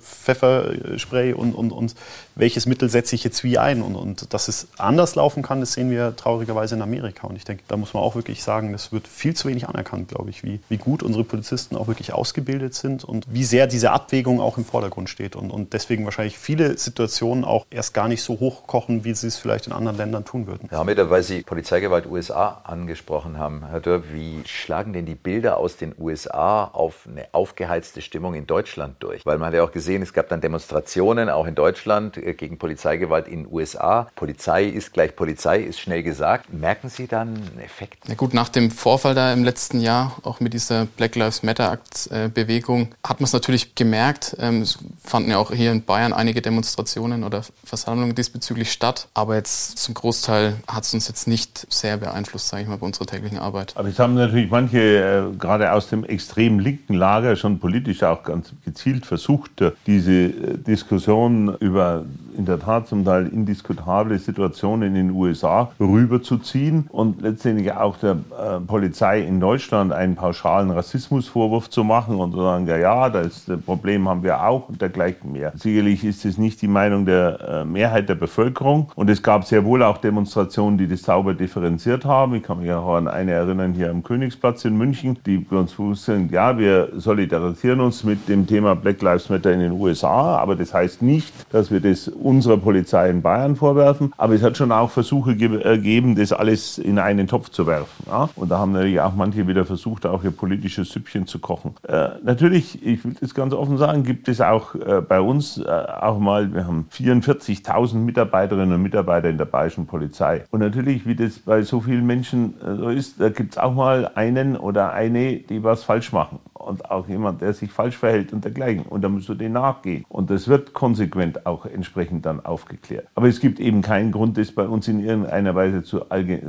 Pfefferspray und, und, und welches Mittel setze ich jetzt wie ein. Und, und dass es anders laufen kann, das sehen wir traurigerweise in Amerika. Und ich denke, da muss man auch wirklich sagen, das wird viel zu wenig anerkannt, glaube ich, wie, wie gut unsere Polizisten auch wirklich ausgebildet sind und wie sehr diese Abwägung auch im Vordergrund steht. Und, und deswegen wahrscheinlich viele Situationen auch erst gar nicht so hochkochen, wie sie es vielleicht in anderen Ländern tun würden. Herr Hamida, weil Sie Polizeigewalt USA angesprochen haben, Herr Dörr, wie schlagen denn die Bilder aus den USA auf eine aufgeheizte Stimmung in Deutschland durch? Weil man hat ja auch gesehen, es gab dann Demonstrationen auch in Deutschland gegen Polizeigewalt in den USA. Polizei ist gleich Polizei, ist schnell gesagt. Merken Sie dann einen Effekt? Na gut, nach dem Vorfall da im letzten Jahr, auch mit dieser Black Lives Matter-Bewegung, äh, hat man es natürlich gemerkt. Ähm, es fanden ja auch hier in Bayern einige Demonstrationen oder Versammlungen diesbezüglich statt. Aber jetzt zum Großteil hat es uns jetzt nicht sehr beeinflusst, sage ich mal, bei unserer täglichen Arbeit. Aber es haben natürlich manche, äh, gerade aus dem extrem linken Lager, schon politisch auch ganz gezielt versucht, äh, diese äh, Diskussion über in der Tat zum Teil indiskutable Situationen in den USA rüberzuziehen und letztendlich auch der äh, Polizei in Deutschland einen pauschalen Rassismusvorwurf zu machen und zu sagen, ja, ja, das Problem haben wir auch und dergleichen mehr. Sicherlich ist es nicht die Meinung der äh, Mehrheit der Bevölkerung und es gab sehr wohl auch Demonstrationen, die das sauber differenziert haben. Ich kann mich auch an eine erinnern hier am Königsplatz in München, die uns wussten, ja, wir solidarisieren uns mit dem Thema Black Lives Matter in den USA, aber das heißt nicht, dass wir das unserer Polizei in Bayern vorwerfen, aber es hat schon auch Versuche gegeben, das alles in einen Topf zu werfen. Ja? Und da haben natürlich auch manche wieder versucht, auch ihr politisches Süppchen zu kochen. Äh, natürlich, ich will das ganz offen sagen, gibt es auch äh, bei uns äh, auch mal, wir haben 44.000 Mitarbeiterinnen und Mitarbeiter in der bayerischen Polizei. Und natürlich, wie das bei so vielen Menschen äh, so ist, da gibt es auch mal einen oder eine, die was falsch machen und auch jemand, der sich falsch verhält und dergleichen. Und da musst du den nachgehen. Und das wird konsequent auch entsprechend dann aufgeklärt. Aber es gibt eben keinen Grund, das bei uns in irgendeiner Weise zu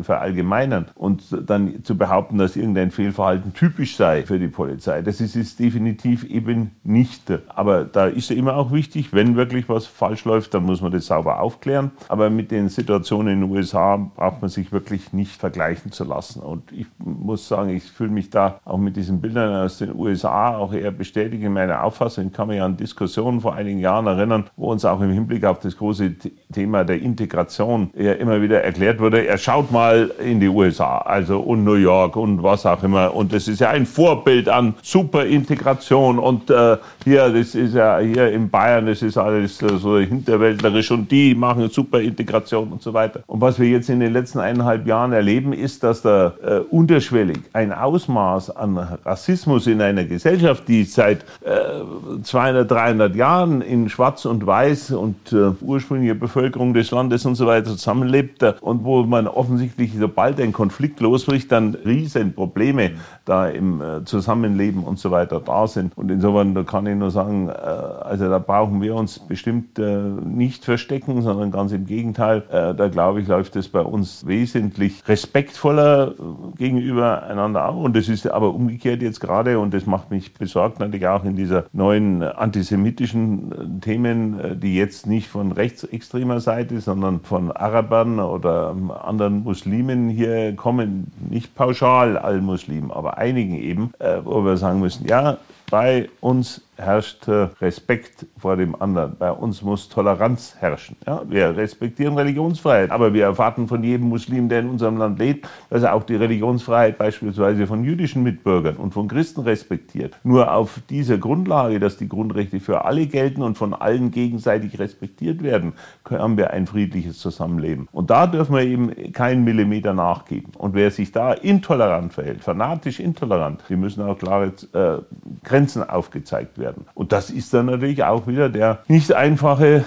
verallgemeinern und dann zu behaupten, dass irgendein Fehlverhalten typisch sei für die Polizei. Das ist es definitiv eben nicht. Aber da ist ja immer auch wichtig, wenn wirklich was falsch läuft, dann muss man das sauber aufklären. Aber mit den Situationen in den USA braucht man sich wirklich nicht vergleichen zu lassen. Und ich muss sagen, ich fühle mich da auch mit diesen Bildern aus den USA auch eher bestätigt in meiner Auffassung. Ich kann mich an Diskussionen vor einigen Jahren erinnern, wo uns auch im Hinblick auf das große Thema der Integration ja immer wieder erklärt wurde, er schaut mal in die USA, also und New York und was auch immer. Und das ist ja ein Vorbild an super Integration. Und äh, hier, das ist ja hier in Bayern, das ist alles äh, so hinterwäldlerisch und die machen super Integration und so weiter. Und was wir jetzt in den letzten eineinhalb Jahren erleben, ist, dass da äh, unterschwellig ein Ausmaß an Rassismus in einer Gesellschaft, die seit äh, 200, 300 Jahren in Schwarz und Weiß und äh, ursprüngliche Bevölkerung des Landes und so weiter zusammenlebt äh, und wo man offensichtlich, sobald ein Konflikt losbricht, dann riesen Probleme da im äh, Zusammenleben und so weiter da sind. Und insofern, da kann ich nur sagen, äh, also da brauchen wir uns bestimmt äh, nicht verstecken, sondern ganz im Gegenteil, da glaube ich, läuft es bei uns wesentlich respektvoller gegenüber einander auch. Und das ist aber umgekehrt jetzt gerade, und das macht mich besorgt, natürlich auch in dieser neuen antisemitischen Themen, die jetzt nicht von rechtsextremer Seite, sondern von Arabern oder anderen Muslimen hier kommen, nicht pauschal allen Muslimen, aber einigen eben, wo wir sagen müssen, ja, bei uns herrscht Respekt vor dem anderen. Bei uns muss Toleranz herrschen. Ja, wir respektieren Religionsfreiheit, aber wir erwarten von jedem Muslim, der in unserem Land lebt, dass er auch die Religionsfreiheit beispielsweise von jüdischen Mitbürgern und von Christen respektiert. Nur auf dieser Grundlage, dass die Grundrechte für alle gelten und von allen gegenseitig respektiert werden, haben wir ein friedliches Zusammenleben. Und da dürfen wir eben keinen Millimeter nachgeben. Und wer sich da intolerant verhält, fanatisch intolerant, die müssen auch klare äh, Grenzen aufgezeigt werden werden. Und das ist dann natürlich auch wieder der nicht einfache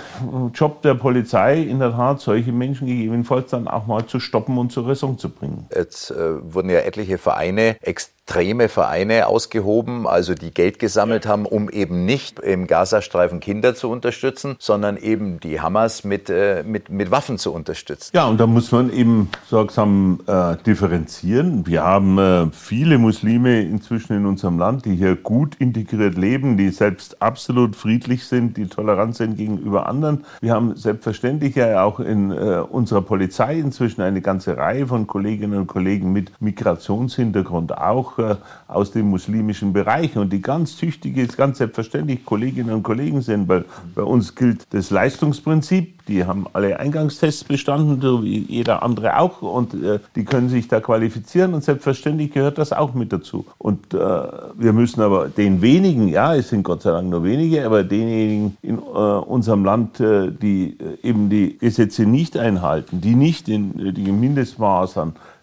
Job der Polizei, in der Tat solche Menschen gegebenenfalls dann auch mal zu stoppen und zur Raison zu bringen. Jetzt äh, wurden ja etliche Vereine extrem extreme Vereine ausgehoben, also die Geld gesammelt haben, um eben nicht im Gazastreifen Kinder zu unterstützen, sondern eben die Hamas mit, äh, mit, mit Waffen zu unterstützen. Ja, und da muss man eben sorgsam äh, differenzieren. Wir haben äh, viele Muslime inzwischen in unserem Land, die hier gut integriert leben, die selbst absolut friedlich sind, die tolerant sind gegenüber anderen. Wir haben selbstverständlich ja auch in äh, unserer Polizei inzwischen eine ganze Reihe von Kolleginnen und Kollegen mit Migrationshintergrund auch äh, aus dem muslimischen Bereich und die ganz tüchtige, ganz selbstverständlich Kolleginnen und Kollegen sind. Weil bei uns gilt das Leistungsprinzip. Die haben alle Eingangstests bestanden, so wie jeder andere auch, und äh, die können sich da qualifizieren und selbstverständlich gehört das auch mit dazu. Und äh, wir müssen aber den wenigen, ja, es sind Gott sei Dank nur wenige, aber denjenigen in äh, unserem Land, äh, die äh, eben die Gesetze nicht einhalten, die nicht in die Mindestmaß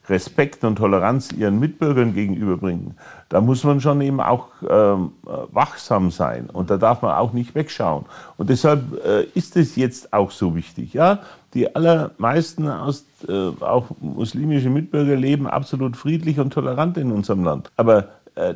Respekt und Toleranz ihren Mitbürgern gegenüberbringen, da muss man schon eben auch ähm, wachsam sein und da darf man auch nicht wegschauen. Und deshalb äh, ist es jetzt auch so wichtig. Ja? Die allermeisten aus, äh, auch muslimische Mitbürger leben absolut friedlich und tolerant in unserem Land. Aber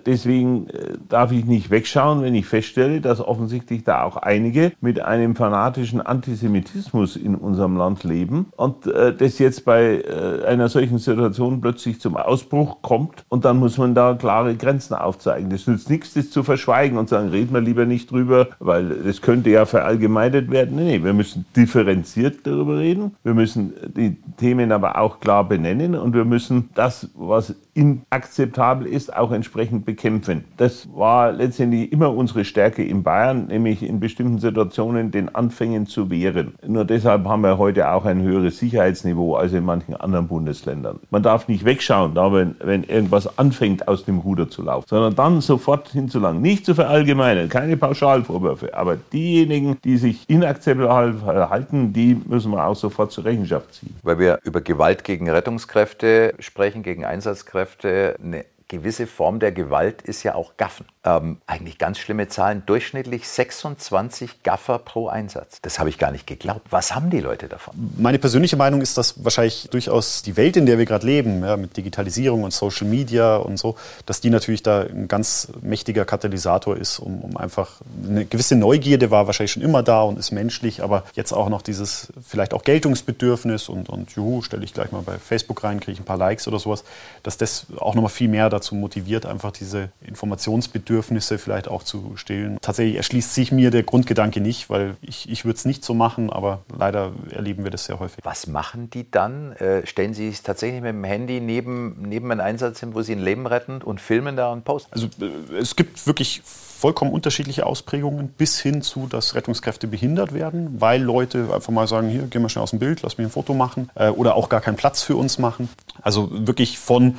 deswegen äh, darf ich nicht wegschauen, wenn ich feststelle, dass offensichtlich da auch einige mit einem fanatischen Antisemitismus in unserem Land leben und äh, das jetzt bei einer solchen Situation plötzlich zum Ausbruch kommt und dann muss man da klare Grenzen aufzeigen. Das nützt nichts, das zu verschweigen und sagen, reden wir lieber nicht drüber, weil das könnte ja verallgemeinert werden. Nee, nee, wir müssen differenziert darüber reden. Wir müssen die Themen aber auch klar benennen und wir müssen das, was inakzeptabel ist, auch entsprechend entsprechend bekämpfen. Das war letztendlich immer unsere Stärke in Bayern, nämlich in bestimmten Situationen den Anfängen zu wehren. Nur deshalb haben wir heute auch ein höheres Sicherheitsniveau als in manchen anderen Bundesländern. Man darf nicht wegschauen, da wenn, wenn irgendwas anfängt aus dem Ruder zu laufen, sondern dann sofort hinzulangen. Nicht zu verallgemeinern, keine Pauschalvorwürfe, aber diejenigen, die sich inakzeptabel verhalten, die müssen wir auch sofort zur Rechenschaft ziehen. Weil wir über Gewalt gegen Rettungskräfte sprechen, gegen Einsatzkräfte. Eine gewisse Form der Gewalt ist ja auch Gaffen. Ähm, eigentlich ganz schlimme Zahlen. Durchschnittlich 26 Gaffer pro Einsatz. Das habe ich gar nicht geglaubt. Was haben die Leute davon? Meine persönliche Meinung ist, dass wahrscheinlich durchaus die Welt, in der wir gerade leben, ja, mit Digitalisierung und Social Media und so, dass die natürlich da ein ganz mächtiger Katalysator ist, um, um einfach eine gewisse Neugierde war wahrscheinlich schon immer da und ist menschlich, aber jetzt auch noch dieses vielleicht auch Geltungsbedürfnis und, und juhu, stelle ich gleich mal bei Facebook rein, kriege ich ein paar Likes oder sowas, dass das auch noch mal viel mehr dazu motiviert, einfach diese Informationsbedürfnisse Bedürfnisse vielleicht auch zu stillen. Tatsächlich erschließt sich mir der Grundgedanke nicht, weil ich, ich würde es nicht so machen, aber leider erleben wir das sehr häufig. Was machen die dann? Äh, stellen sie sich tatsächlich mit dem Handy neben, neben einen Einsatz hin, wo sie ein Leben retten und filmen da und posten? Also äh, es gibt wirklich vollkommen unterschiedliche Ausprägungen bis hin zu, dass Rettungskräfte behindert werden, weil Leute einfach mal sagen, hier, geh mal schnell aus dem Bild, lass mich ein Foto machen äh, oder auch gar keinen Platz für uns machen. Also wirklich von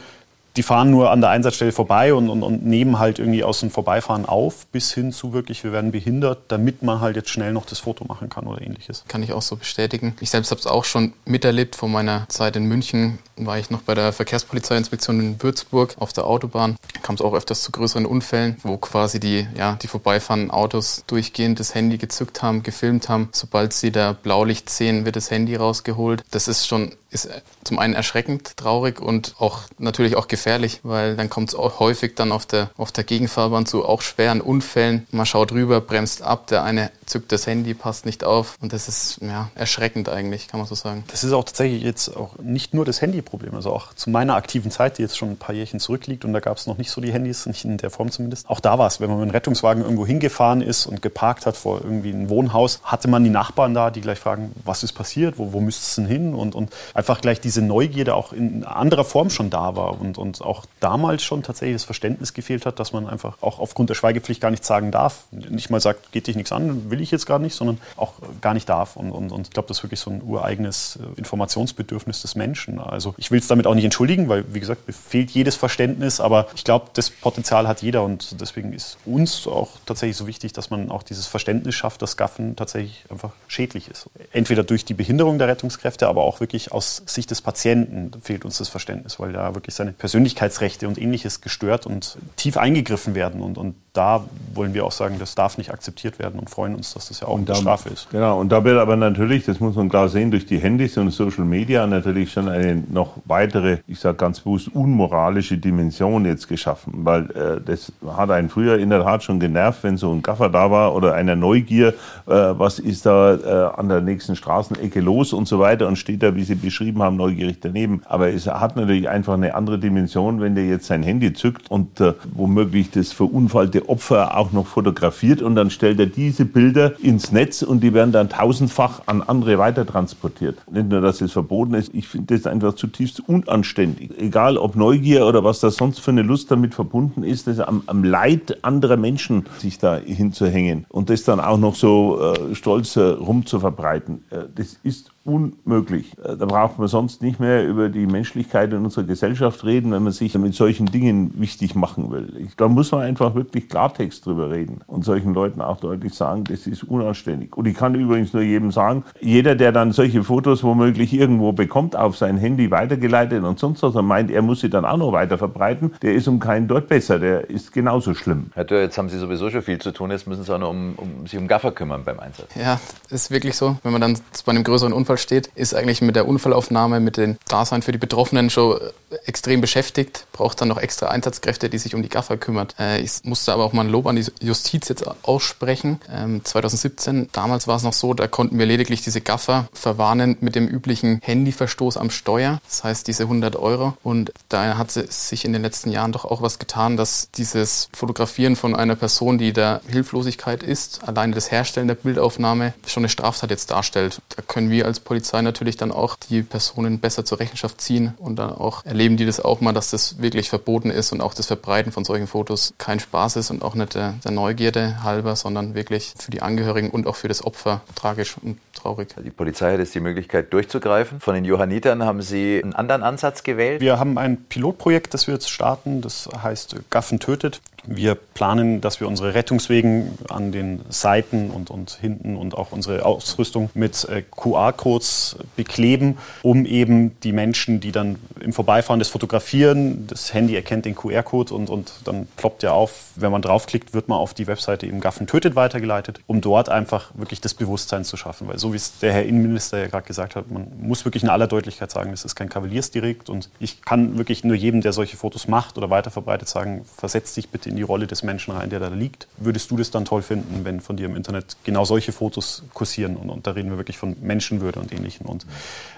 die fahren nur an der Einsatzstelle vorbei und, und, und nehmen halt irgendwie aus dem Vorbeifahren auf, bis hin zu wirklich, wir werden behindert, damit man halt jetzt schnell noch das Foto machen kann oder ähnliches. Kann ich auch so bestätigen. Ich selbst habe es auch schon miterlebt von meiner Zeit in München. War ich noch bei der Verkehrspolizeiinspektion in Würzburg auf der Autobahn. Kam es auch öfters zu größeren Unfällen, wo quasi die, ja, die vorbeifahrenden Autos durchgehend das Handy gezückt haben, gefilmt haben. Sobald sie da Blaulicht sehen, wird das Handy rausgeholt. Das ist schon ist zum einen erschreckend, traurig und auch natürlich auch gefährlich, weil dann kommt es auch häufig dann auf der, auf der Gegenfahrbahn zu auch schweren Unfällen. Man schaut rüber, bremst ab, der eine zückt das Handy, passt nicht auf und das ist ja, erschreckend eigentlich, kann man so sagen. Das ist auch tatsächlich jetzt auch nicht nur das Handyproblem, also auch zu meiner aktiven Zeit, die jetzt schon ein paar Jährchen zurückliegt und da gab es noch nicht so die Handys, nicht in der Form zumindest. Auch da war es, wenn man mit einem Rettungswagen irgendwo hingefahren ist und geparkt hat vor irgendwie einem Wohnhaus, hatte man die Nachbarn da, die gleich fragen, was ist passiert, wo, wo müsste es denn hin und, und einfach gleich diese Neugierde auch in anderer Form schon da war und, und auch damals schon tatsächlich das Verständnis gefehlt hat, dass man einfach auch aufgrund der Schweigepflicht gar nichts sagen darf. Nicht mal sagt, geht dich nichts an, will ich jetzt gar nicht, sondern auch gar nicht darf. Und, und, und ich glaube, das ist wirklich so ein ureigenes äh, Informationsbedürfnis des Menschen. Also ich will es damit auch nicht entschuldigen, weil, wie gesagt, mir fehlt jedes Verständnis, aber ich glaube, das Potenzial hat jeder und deswegen ist uns auch tatsächlich so wichtig, dass man auch dieses Verständnis schafft, dass Gaffen tatsächlich einfach schädlich ist. Entweder durch die Behinderung der Rettungskräfte, aber auch wirklich aus Sicht des Patienten fehlt uns das Verständnis, weil da wirklich seine Persönlichkeitsrechte und ähnliches gestört und tief eingegriffen werden. Und, und da wollen wir auch sagen, das darf nicht akzeptiert werden und freuen uns, dass das ja auch eine Strafe ist. Genau, und da wird aber natürlich, das muss man klar sehen, durch die Handys und Social Media natürlich schon eine noch weitere, ich sage ganz bewusst, unmoralische Dimension jetzt geschaffen. Weil äh, das hat einen früher in der Tat schon genervt, wenn so ein Gaffer da war oder einer Neugier, äh, was ist da äh, an der nächsten Straßenecke los und so weiter und steht da, wie Sie beschrieben haben, neugierig daneben. Aber es hat natürlich einfach eine andere Dimension, wenn der jetzt sein Handy zückt und äh, womöglich das verunfallte Opfer auch noch fotografiert und dann stellt er diese Bilder ins Netz und die werden dann tausendfach an andere weitertransportiert. Nicht nur, dass es verboten ist, ich finde das einfach zutiefst unanständig. Egal ob Neugier oder was da sonst für eine Lust damit verbunden ist, das am, am Leid anderer Menschen sich da hinzuhängen und das dann auch noch so äh, stolz äh, rumzuverbreiten. Äh, das ist unmöglich. Äh, da braucht man sonst nicht mehr über die Menschlichkeit in unserer Gesellschaft reden, wenn man sich mit solchen Dingen wichtig machen will. Da muss man einfach wirklich Klartext drüber reden und solchen Leuten auch deutlich sagen, das ist unanständig. Und ich kann übrigens nur jedem sagen, jeder, der dann solche Fotos womöglich irgendwo bekommt, auf sein Handy weitergeleitet und sonst was und meint, er muss sie dann auch noch weiter verbreiten, der ist um keinen dort besser, der ist genauso schlimm. Herr Dörr, jetzt haben Sie sowieso schon viel zu tun, jetzt müssen Sie auch noch um, um sich um Gaffer kümmern beim Einsatz. Ja, ist wirklich so. Wenn man dann bei einem größeren Unfall Unfall steht, ist eigentlich mit der Unfallaufnahme, mit dem Dasein für die Betroffenen schon extrem beschäftigt, braucht dann noch extra Einsatzkräfte, die sich um die Gaffer kümmert. Äh, ich musste aber auch mal ein Lob an die Justiz jetzt aussprechen. 2017, ähm, damals war es noch so, da konnten wir lediglich diese Gaffer verwarnen mit dem üblichen Handyverstoß am Steuer, das heißt diese 100 Euro. Und da hat sich in den letzten Jahren doch auch was getan, dass dieses Fotografieren von einer Person, die der Hilflosigkeit ist, alleine das Herstellen der Bildaufnahme schon eine Straftat jetzt darstellt. Da können wir als Polizei natürlich dann auch die Personen besser zur Rechenschaft ziehen und dann auch erleben die das auch mal, dass das wirklich verboten ist und auch das Verbreiten von solchen Fotos kein Spaß ist und auch nicht der, der Neugierde halber, sondern wirklich für die Angehörigen und auch für das Opfer tragisch und traurig. Die Polizei hat jetzt die Möglichkeit durchzugreifen. Von den Johannitern haben Sie einen anderen Ansatz gewählt? Wir haben ein Pilotprojekt, das wir jetzt starten. Das heißt Gaffen tötet. Wir planen, dass wir unsere Rettungswegen an den Seiten und, und hinten und auch unsere Ausrüstung mit äh, QR-Codes bekleben, um eben die Menschen, die dann im Vorbeifahren das fotografieren, das Handy erkennt den QR-Code und, und dann ploppt er auf. Wenn man draufklickt, wird man auf die Webseite eben Gaffen tötet weitergeleitet, um dort einfach wirklich das Bewusstsein zu schaffen. Weil so wie es der Herr Innenminister ja gerade gesagt hat, man muss wirklich in aller Deutlichkeit sagen, das ist kein Kavaliersdelikt und ich kann wirklich nur jedem, der solche Fotos macht oder weiterverbreitet, sagen, versetz dich bitte in die Rolle des Menschen rein, der da liegt. Würdest du das dann toll finden, wenn von dir im Internet genau solche Fotos kursieren? Und, und da reden wir wirklich von Menschenwürde und Ähnlichem. Und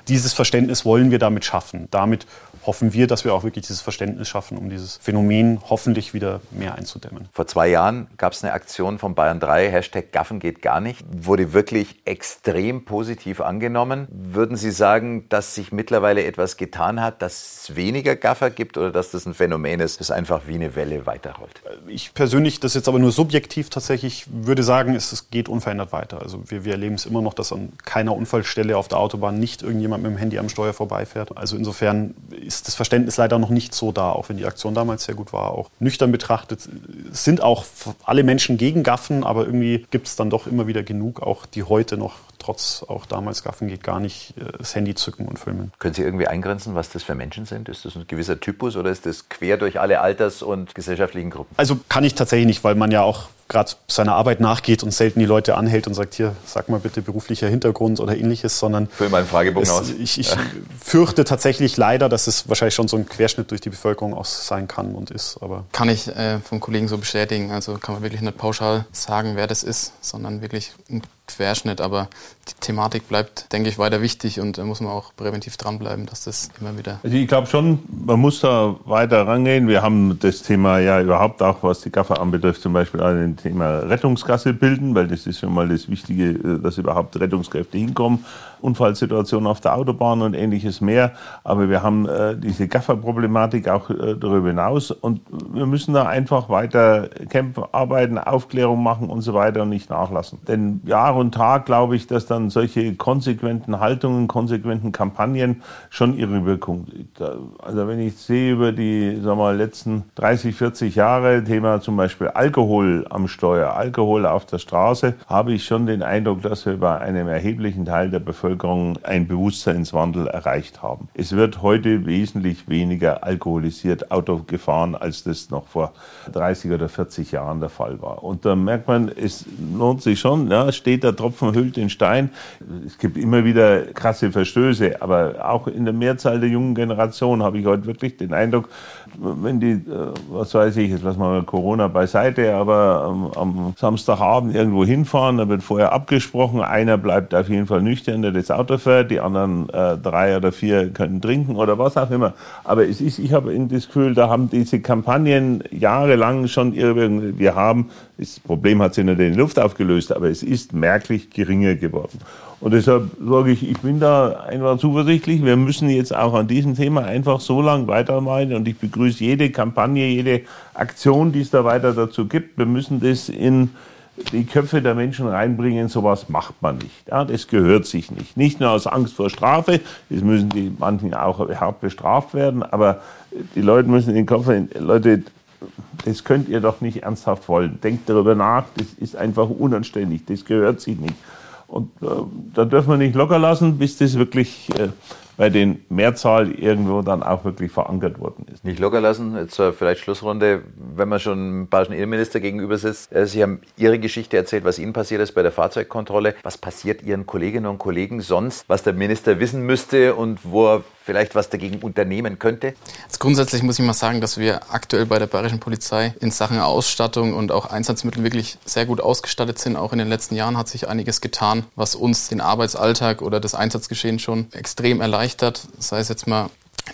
dieses Verständnis wollen wir damit schaffen. Damit hoffen wir, dass wir auch wirklich dieses Verständnis schaffen, um dieses Phänomen hoffentlich wieder mehr einzudämmen. Vor zwei Jahren gab es eine Aktion von Bayern 3, Hashtag Gaffen geht gar nicht, wurde wirklich extrem positiv angenommen. Würden Sie sagen, dass sich mittlerweile etwas getan hat, dass es weniger Gaffer gibt oder dass das ein Phänomen ist, das einfach wie eine Welle weiterrollt? Ich persönlich, das jetzt aber nur subjektiv tatsächlich, würde sagen, es, geht unverändert weiter. Also wir, wir erleben es immer noch, dass an keiner Unfallstelle auf der Autobahn nicht irgendjemand mit dem Handy am Steuer vorbeifährt. Also insofern ist ist das Verständnis leider noch nicht so da, auch wenn die Aktion damals sehr gut war. Auch nüchtern betrachtet sind auch alle Menschen gegen Gaffen, aber irgendwie gibt es dann doch immer wieder genug, auch die heute noch trotz auch damals Gaffen geht gar nicht, äh, das Handy zücken und filmen. Können Sie irgendwie eingrenzen, was das für Menschen sind? Ist das ein gewisser Typus oder ist das quer durch alle Alters- und gesellschaftlichen Gruppen? Also kann ich tatsächlich nicht, weil man ja auch gerade seiner Arbeit nachgeht und selten die Leute anhält und sagt, hier, sag mal bitte beruflicher Hintergrund oder ähnliches, sondern... Füll mal einen Fragebogen es, aus. Ich, ich fürchte tatsächlich leider, dass es wahrscheinlich schon so ein Querschnitt durch die Bevölkerung auch sein kann und ist. Aber kann ich äh, vom Kollegen so bestätigen. Also kann man wirklich nicht pauschal sagen, wer das ist, sondern wirklich ein Querschnitt, aber die Thematik bleibt, denke ich, weiter wichtig und da muss man auch präventiv dranbleiben, dass das immer wieder. Also ich glaube schon, man muss da weiter rangehen. Wir haben das Thema ja überhaupt auch, was die Gaffer anbetrifft, zum Beispiel Thema Rettungsgasse bilden, weil das ist schon mal das Wichtige, äh, dass überhaupt Rettungskräfte hinkommen. Unfallsituationen auf der Autobahn und ähnliches mehr. Aber wir haben äh, diese Gaffer-Problematik auch äh, darüber hinaus und wir müssen da einfach weiter kämpfen, arbeiten, Aufklärung machen und so weiter und nicht nachlassen. Denn Jahr und Tag glaube ich, dass dann solche konsequenten Haltungen, konsequenten Kampagnen schon ihre Wirkung. Also wenn ich sehe über die sagen wir, letzten 30, 40 Jahre, Thema zum Beispiel Alkohol am Steuer, Alkohol auf der Straße, habe ich schon den Eindruck, dass wir bei einem erheblichen Teil der Bevölkerung Bevölkerung einen Bewusstseinswandel erreicht haben. Es wird heute wesentlich weniger alkoholisiert Auto gefahren, als das noch vor 30 oder 40 Jahren der Fall war. Und da merkt man, es lohnt sich schon, ja, steht der Tropfen hüllt den Stein. Es gibt immer wieder krasse Verstöße, aber auch in der Mehrzahl der jungen Generation habe ich heute wirklich den Eindruck, wenn die, äh, was weiß ich, jetzt lassen wir mal Corona beiseite, aber am, am Samstagabend irgendwo hinfahren, da wird vorher abgesprochen, einer bleibt auf jeden Fall nüchtern, der das Auto fährt, die anderen äh, drei oder vier können trinken oder was auch immer. Aber es ist, ich habe das Gefühl, da haben diese Kampagnen jahrelang schon Wirkung. Wir haben, das Problem hat sich nicht in die Luft aufgelöst, aber es ist merklich geringer geworden. Und deshalb sage ich, ich bin da einfach zuversichtlich. Wir müssen jetzt auch an diesem Thema einfach so lange weitermachen. Und ich begrüße jede Kampagne, jede Aktion, die es da weiter dazu gibt. Wir müssen das in die Köpfe der Menschen reinbringen, sowas macht man nicht. Ja, das gehört sich nicht. Nicht nur aus Angst vor Strafe, das müssen die manchen auch hart bestraft werden, aber die Leute müssen in den Kopf, Leute, das könnt ihr doch nicht ernsthaft wollen. Denkt darüber nach, das ist einfach unanständig, das gehört sich nicht. Und äh, da dürfen wir nicht locker lassen, bis das wirklich äh, bei den Mehrzahl irgendwo dann auch wirklich verankert worden ist. Nicht locker lassen. Jetzt äh, vielleicht Schlussrunde, wenn man schon dem bayerischen Innenminister gegenüber sitzt. Äh, Sie haben Ihre Geschichte erzählt, was Ihnen passiert ist bei der Fahrzeugkontrolle. Was passiert Ihren Kolleginnen und Kollegen sonst, was der Minister wissen müsste und wo er vielleicht was dagegen unternehmen könnte? Also grundsätzlich muss ich mal sagen, dass wir aktuell bei der bayerischen Polizei in Sachen Ausstattung und auch Einsatzmittel wirklich sehr gut ausgestattet sind. Auch in den letzten Jahren hat sich einiges getan, was uns den Arbeitsalltag oder das Einsatzgeschehen schon extrem erleichtert. Sei es jetzt mal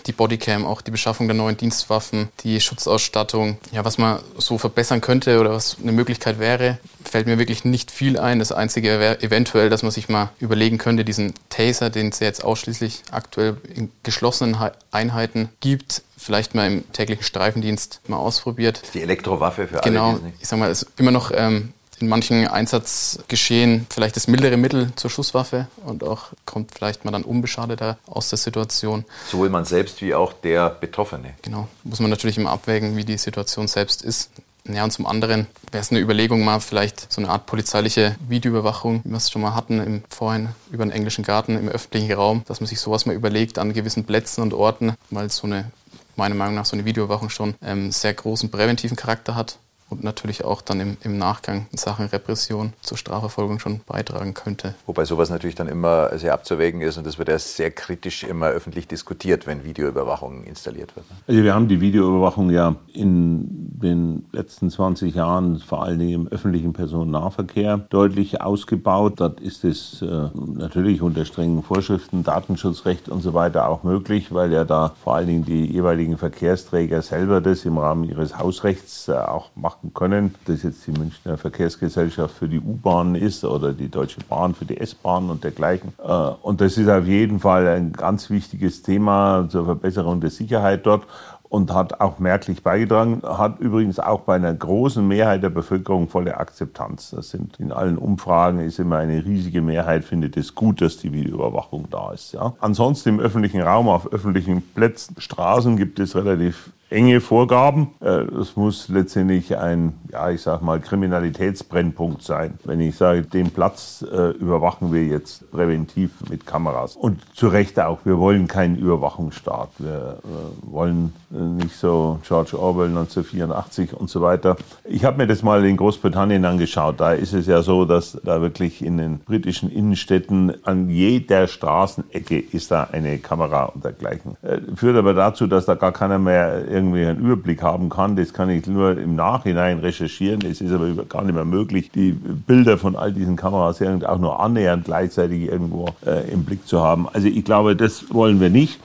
die Bodycam, auch die Beschaffung der neuen Dienstwaffen, die Schutzausstattung. Ja, was man so verbessern könnte oder was eine Möglichkeit wäre, fällt mir wirklich nicht viel ein. Das Einzige wäre eventuell, dass man sich mal überlegen könnte, diesen Taser, den es ja jetzt ausschließlich aktuell in geschlossenen Einheiten gibt, vielleicht mal im täglichen Streifendienst mal ausprobiert. Die Elektrowaffe für genau, alle. Genau, ich sag mal, ist immer noch ähm, in manchen Einsatzgeschehen vielleicht das mildere Mittel zur Schusswaffe und auch kommt vielleicht mal dann unbeschadeter aus der Situation. Sowohl man selbst wie auch der Betroffene. Genau, muss man natürlich immer abwägen, wie die Situation selbst ist. Ja, und zum anderen wäre es eine Überlegung, mal vielleicht so eine Art polizeiliche Videoüberwachung, wie wir es schon mal hatten im Vorhin über den englischen Garten im öffentlichen Raum, dass man sich sowas mal überlegt an gewissen Plätzen und Orten, weil so eine, meiner Meinung nach, so eine Videoüberwachung schon ähm, sehr großen präventiven Charakter hat und natürlich auch dann im, im Nachgang in Sachen Repression zur Strafverfolgung schon beitragen könnte. Wobei sowas natürlich dann immer sehr abzuwägen ist und das wird erst sehr kritisch immer öffentlich diskutiert, wenn Videoüberwachung installiert wird. Also wir haben die Videoüberwachung ja in den letzten 20 Jahren vor allen Dingen im öffentlichen Personennahverkehr deutlich ausgebaut. Dort ist es äh, natürlich unter strengen Vorschriften, Datenschutzrecht und so weiter auch möglich, weil ja da vor allen Dingen die jeweiligen Verkehrsträger selber das im Rahmen ihres Hausrechts äh, auch machen machen können. Das jetzt die Münchner Verkehrsgesellschaft für die U-Bahn ist oder die Deutsche Bahn für die S-Bahn und dergleichen. Äh, und das ist auf jeden Fall ein ganz wichtiges Thema zur Verbesserung der Sicherheit dort und hat auch merklich beigetragen, hat übrigens auch bei einer großen Mehrheit der Bevölkerung volle Akzeptanz. Das sind in allen Umfragen ist immer eine riesige Mehrheit findet es gut, dass die Videoüberwachung da ist. Ja. Ansonsten im öffentlichen Raum, auf öffentlichen Plätzen, Straßen gibt es relativ enge Vorgaben. Es äh, muss letztendlich ein, ja, ich sag mal, Kriminalitätsbrennpunkt sein. Wenn ich sage, den Platz äh, überwachen wir jetzt präventiv mit Kameras. Und zu Recht auch, wir wollen keinen Überwachungsstaat. Wir äh, wollen nicht so George Orwell 1984 und so weiter. Ich habe mir das mal in Großbritannien angeschaut. Da ist es ja so, dass da wirklich in den britischen Innenstädten an jeder Straßenecke ist da eine Kamera und dergleichen. Führt aber dazu, dass da gar keiner mehr irgendwie einen Überblick haben kann. Das kann ich nur im Nachhinein recherchieren. Es ist aber gar nicht mehr möglich, die Bilder von all diesen Kameras auch nur annähernd gleichzeitig irgendwo äh, im Blick zu haben. Also ich glaube, das wollen wir nicht.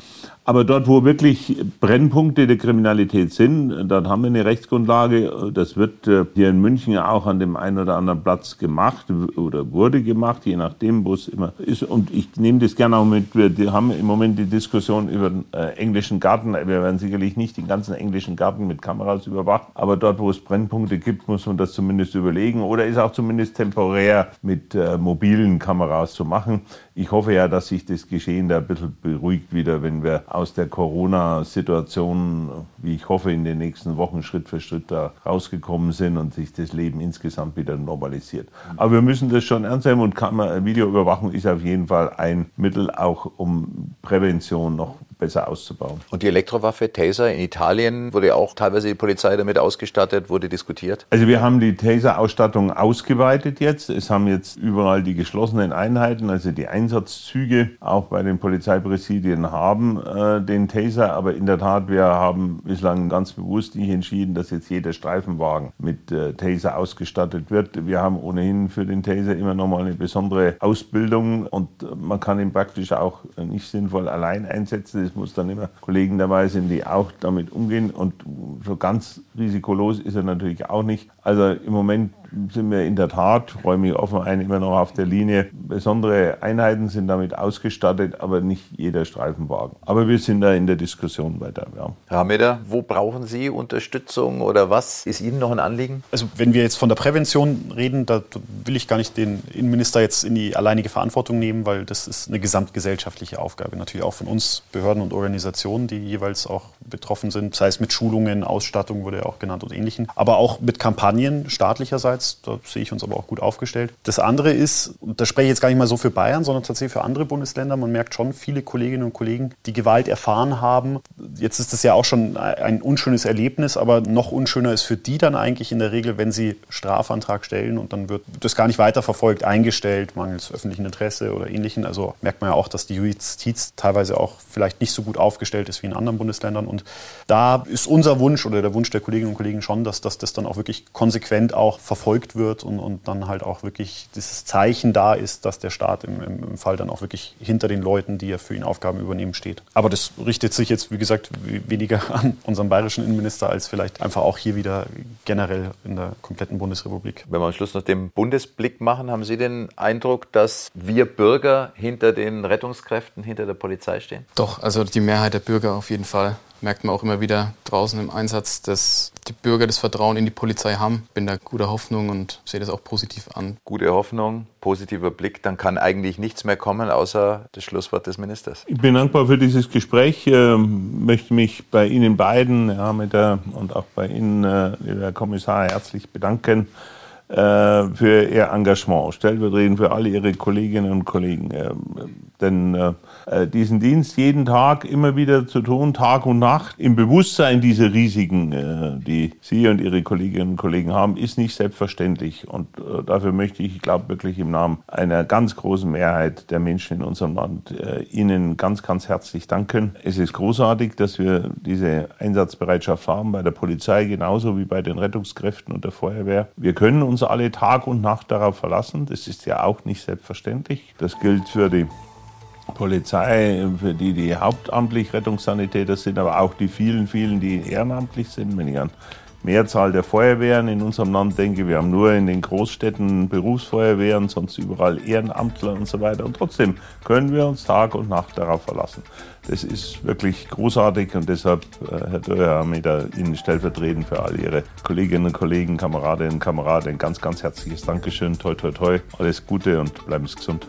Aber dort, wo wirklich Brennpunkte der Kriminalität sind, dort haben wir eine Rechtsgrundlage. Das wird äh, hier in München auch an dem einen oder anderen Platz gemacht oder wurde gemacht, je nachdem, wo es immer ist. Und ich nehme das gerne auch mit. Wir haben im Moment die Diskussion über den äh, englischen Garten. Wir werden sicherlich nicht den ganzen englischen Garten mit Kameras überwachen. Aber dort, wo es Brennpunkte gibt, muss man das zumindest überlegen. Oder ist auch zumindest temporär mit äh, mobilen Kameras zu machen. Ich hoffe ja, dass sich das Geschehen da ein bisschen beruhigt wieder, wenn wir aus der Corona-Situation, wie ich hoffe, in den nächsten Wochen Schritt für Schritt da rausgekommen sind und sich das Leben insgesamt wieder normalisiert. Aber wir müssen das schon ernst nehmen und Videoüberwachung ist auf jeden Fall ein Mittel auch, um Prävention noch besser auszubauen. Und die Elektrowaffe Taser in Italien wurde auch teilweise die Polizei damit ausgestattet, wurde diskutiert? Also wir haben die Taser-Ausstattung ausgeweitet jetzt. Es haben jetzt überall die geschlossenen Einheiten, also die Einsatzzüge, auch bei den Polizeipräsidien haben äh, den Taser. Aber in der Tat, wir haben bislang ganz bewusst nicht entschieden, dass jetzt jeder Streifenwagen mit äh, Taser ausgestattet wird. Wir haben ohnehin für den Taser immer noch mal eine besondere Ausbildung und man kann ihn praktisch auch nicht sinnvoll allein einsetzen es muss dann immer Kollegen dabei sind, die auch damit umgehen. Und so ganz risikolos ist er natürlich auch nicht. Also im Moment sind wir in der Tat, räume ich offen ein, immer noch auf der Linie. Besondere Einheiten sind damit ausgestattet, aber nicht jeder Streifenwagen. Aber wir sind da in der Diskussion weiter. Ja. Herr Hameder, wo brauchen Sie Unterstützung oder was ist Ihnen noch ein Anliegen? Also wenn wir jetzt von der Prävention reden, da will ich gar nicht den Innenminister jetzt in die alleinige Verantwortung nehmen, weil das ist eine gesamtgesellschaftliche Aufgabe. Natürlich auch von uns, Behörden und Organisationen, die jeweils auch betroffen sind, sei es mit Schulungen, Ausstattung wurde ja auch genannt und ähnlichen, aber auch mit Kampagnen staatlicherseits einerseits, da sehe ich uns aber auch gut aufgestellt. Das andere ist, und da spreche ich jetzt gar nicht mal so für Bayern, sondern tatsächlich für andere Bundesländer, man merkt schon viele Kolleginnen und Kollegen, die Gewalt erfahren haben. Jetzt ist das ja auch schon ein unschönes Erlebnis, aber noch unschöner ist für die dann eigentlich in der Regel, wenn sie Strafantrag stellen und dann wird das gar nicht weiterverfolgt, eingestellt, mangels öffentlichen Interesse oder ähnlichen. Also merkt man ja auch, dass die Justiz teilweise auch vielleicht nicht so gut aufgestellt ist wie in anderen Bundesländern. Und Und da ist unser Wunsch oder der Wunsch der Kolleginnen und Kollegen schon, dass, dass das dann auch wirklich konsequent auch verfolgt wird und, und dann halt auch wirklich dieses Zeichen da ist, dass der Staat im, im Fall dann auch wirklich hinter den Leuten, die ja für ihn Aufgaben übernehmen, steht. Aber das richtet sich jetzt, wie gesagt, weniger an unseren bayerischen Innenminister als vielleicht einfach auch hier wieder generell in der kompletten Bundesrepublik. Wenn wir am Schluss noch den Bundesblick machen, haben Sie den Eindruck, dass wir Bürger hinter den Rettungskräften, hinter der Polizei stehen? Doch, also die Mehrheit der Bürger auf jeden Fall merkt man auch immer wieder draußen im Einsatz, dass die Bürger das Vertrauen in die Polizei haben. Bin da guter Hoffnung und sehe das auch positiv an. Gute Hoffnung, positiver Blick, dann kann eigentlich nichts mehr kommen, außer das Schlusswort des Ministers. Ich bin dankbar für dieses Gespräch, ähm, möchte mich bei Ihnen beiden mit der, und auch bei Ihnen, äh, Herr Kommissar, herzlich bedanken für Ihr Engagement, stellvertretend für alle Ihre Kolleginnen und Kollegen. Ähm, denn äh, äh, diesen Dienst jeden Tag immer wieder zu tun, Tag und Nacht, im Bewusstsein dieser Risiken, äh, die Sie und Ihre Kolleginnen und Kollegen haben, ist nicht selbstverständlich. Und äh, dafür möchte ich, ich glaube wirklich im Namen einer ganz großen Mehrheit der Menschen in unserem Land äh, Ihnen ganz, ganz herzlich danken. Es ist großartig, dass wir diese Einsatzbereitschaft haben bei der Polizei genauso wie bei den Rettungskräften und der Feuerwehr. Wir können uns alle Tag und Nacht darauf verlassen. Das ist ja auch nicht selbstverständlich. Das gilt für die Polizei, für die die hauptamtlich Rettungssanitäter sind, aber auch die vielen, vielen, die ehrenamtlich sind. Wenn ich an Mehrzahl der Feuerwehren in unserem Land denke, wir haben nur in den Großstädten Berufsfeuerwehren, sonst überall Ehrenamtler und so weiter. Und trotzdem können wir uns Tag und Nacht darauf verlassen. Das ist wirklich großartig und deshalb, äh, Herr Dörr, wir Ihnen stellvertretend für all Ihre Kolleginnen und Kollegen, Kameradinnen und Kameraden ein ganz, ganz herzliches Dankeschön. Toi, toi, toi. Alles Gute und bleiben Sie gesund.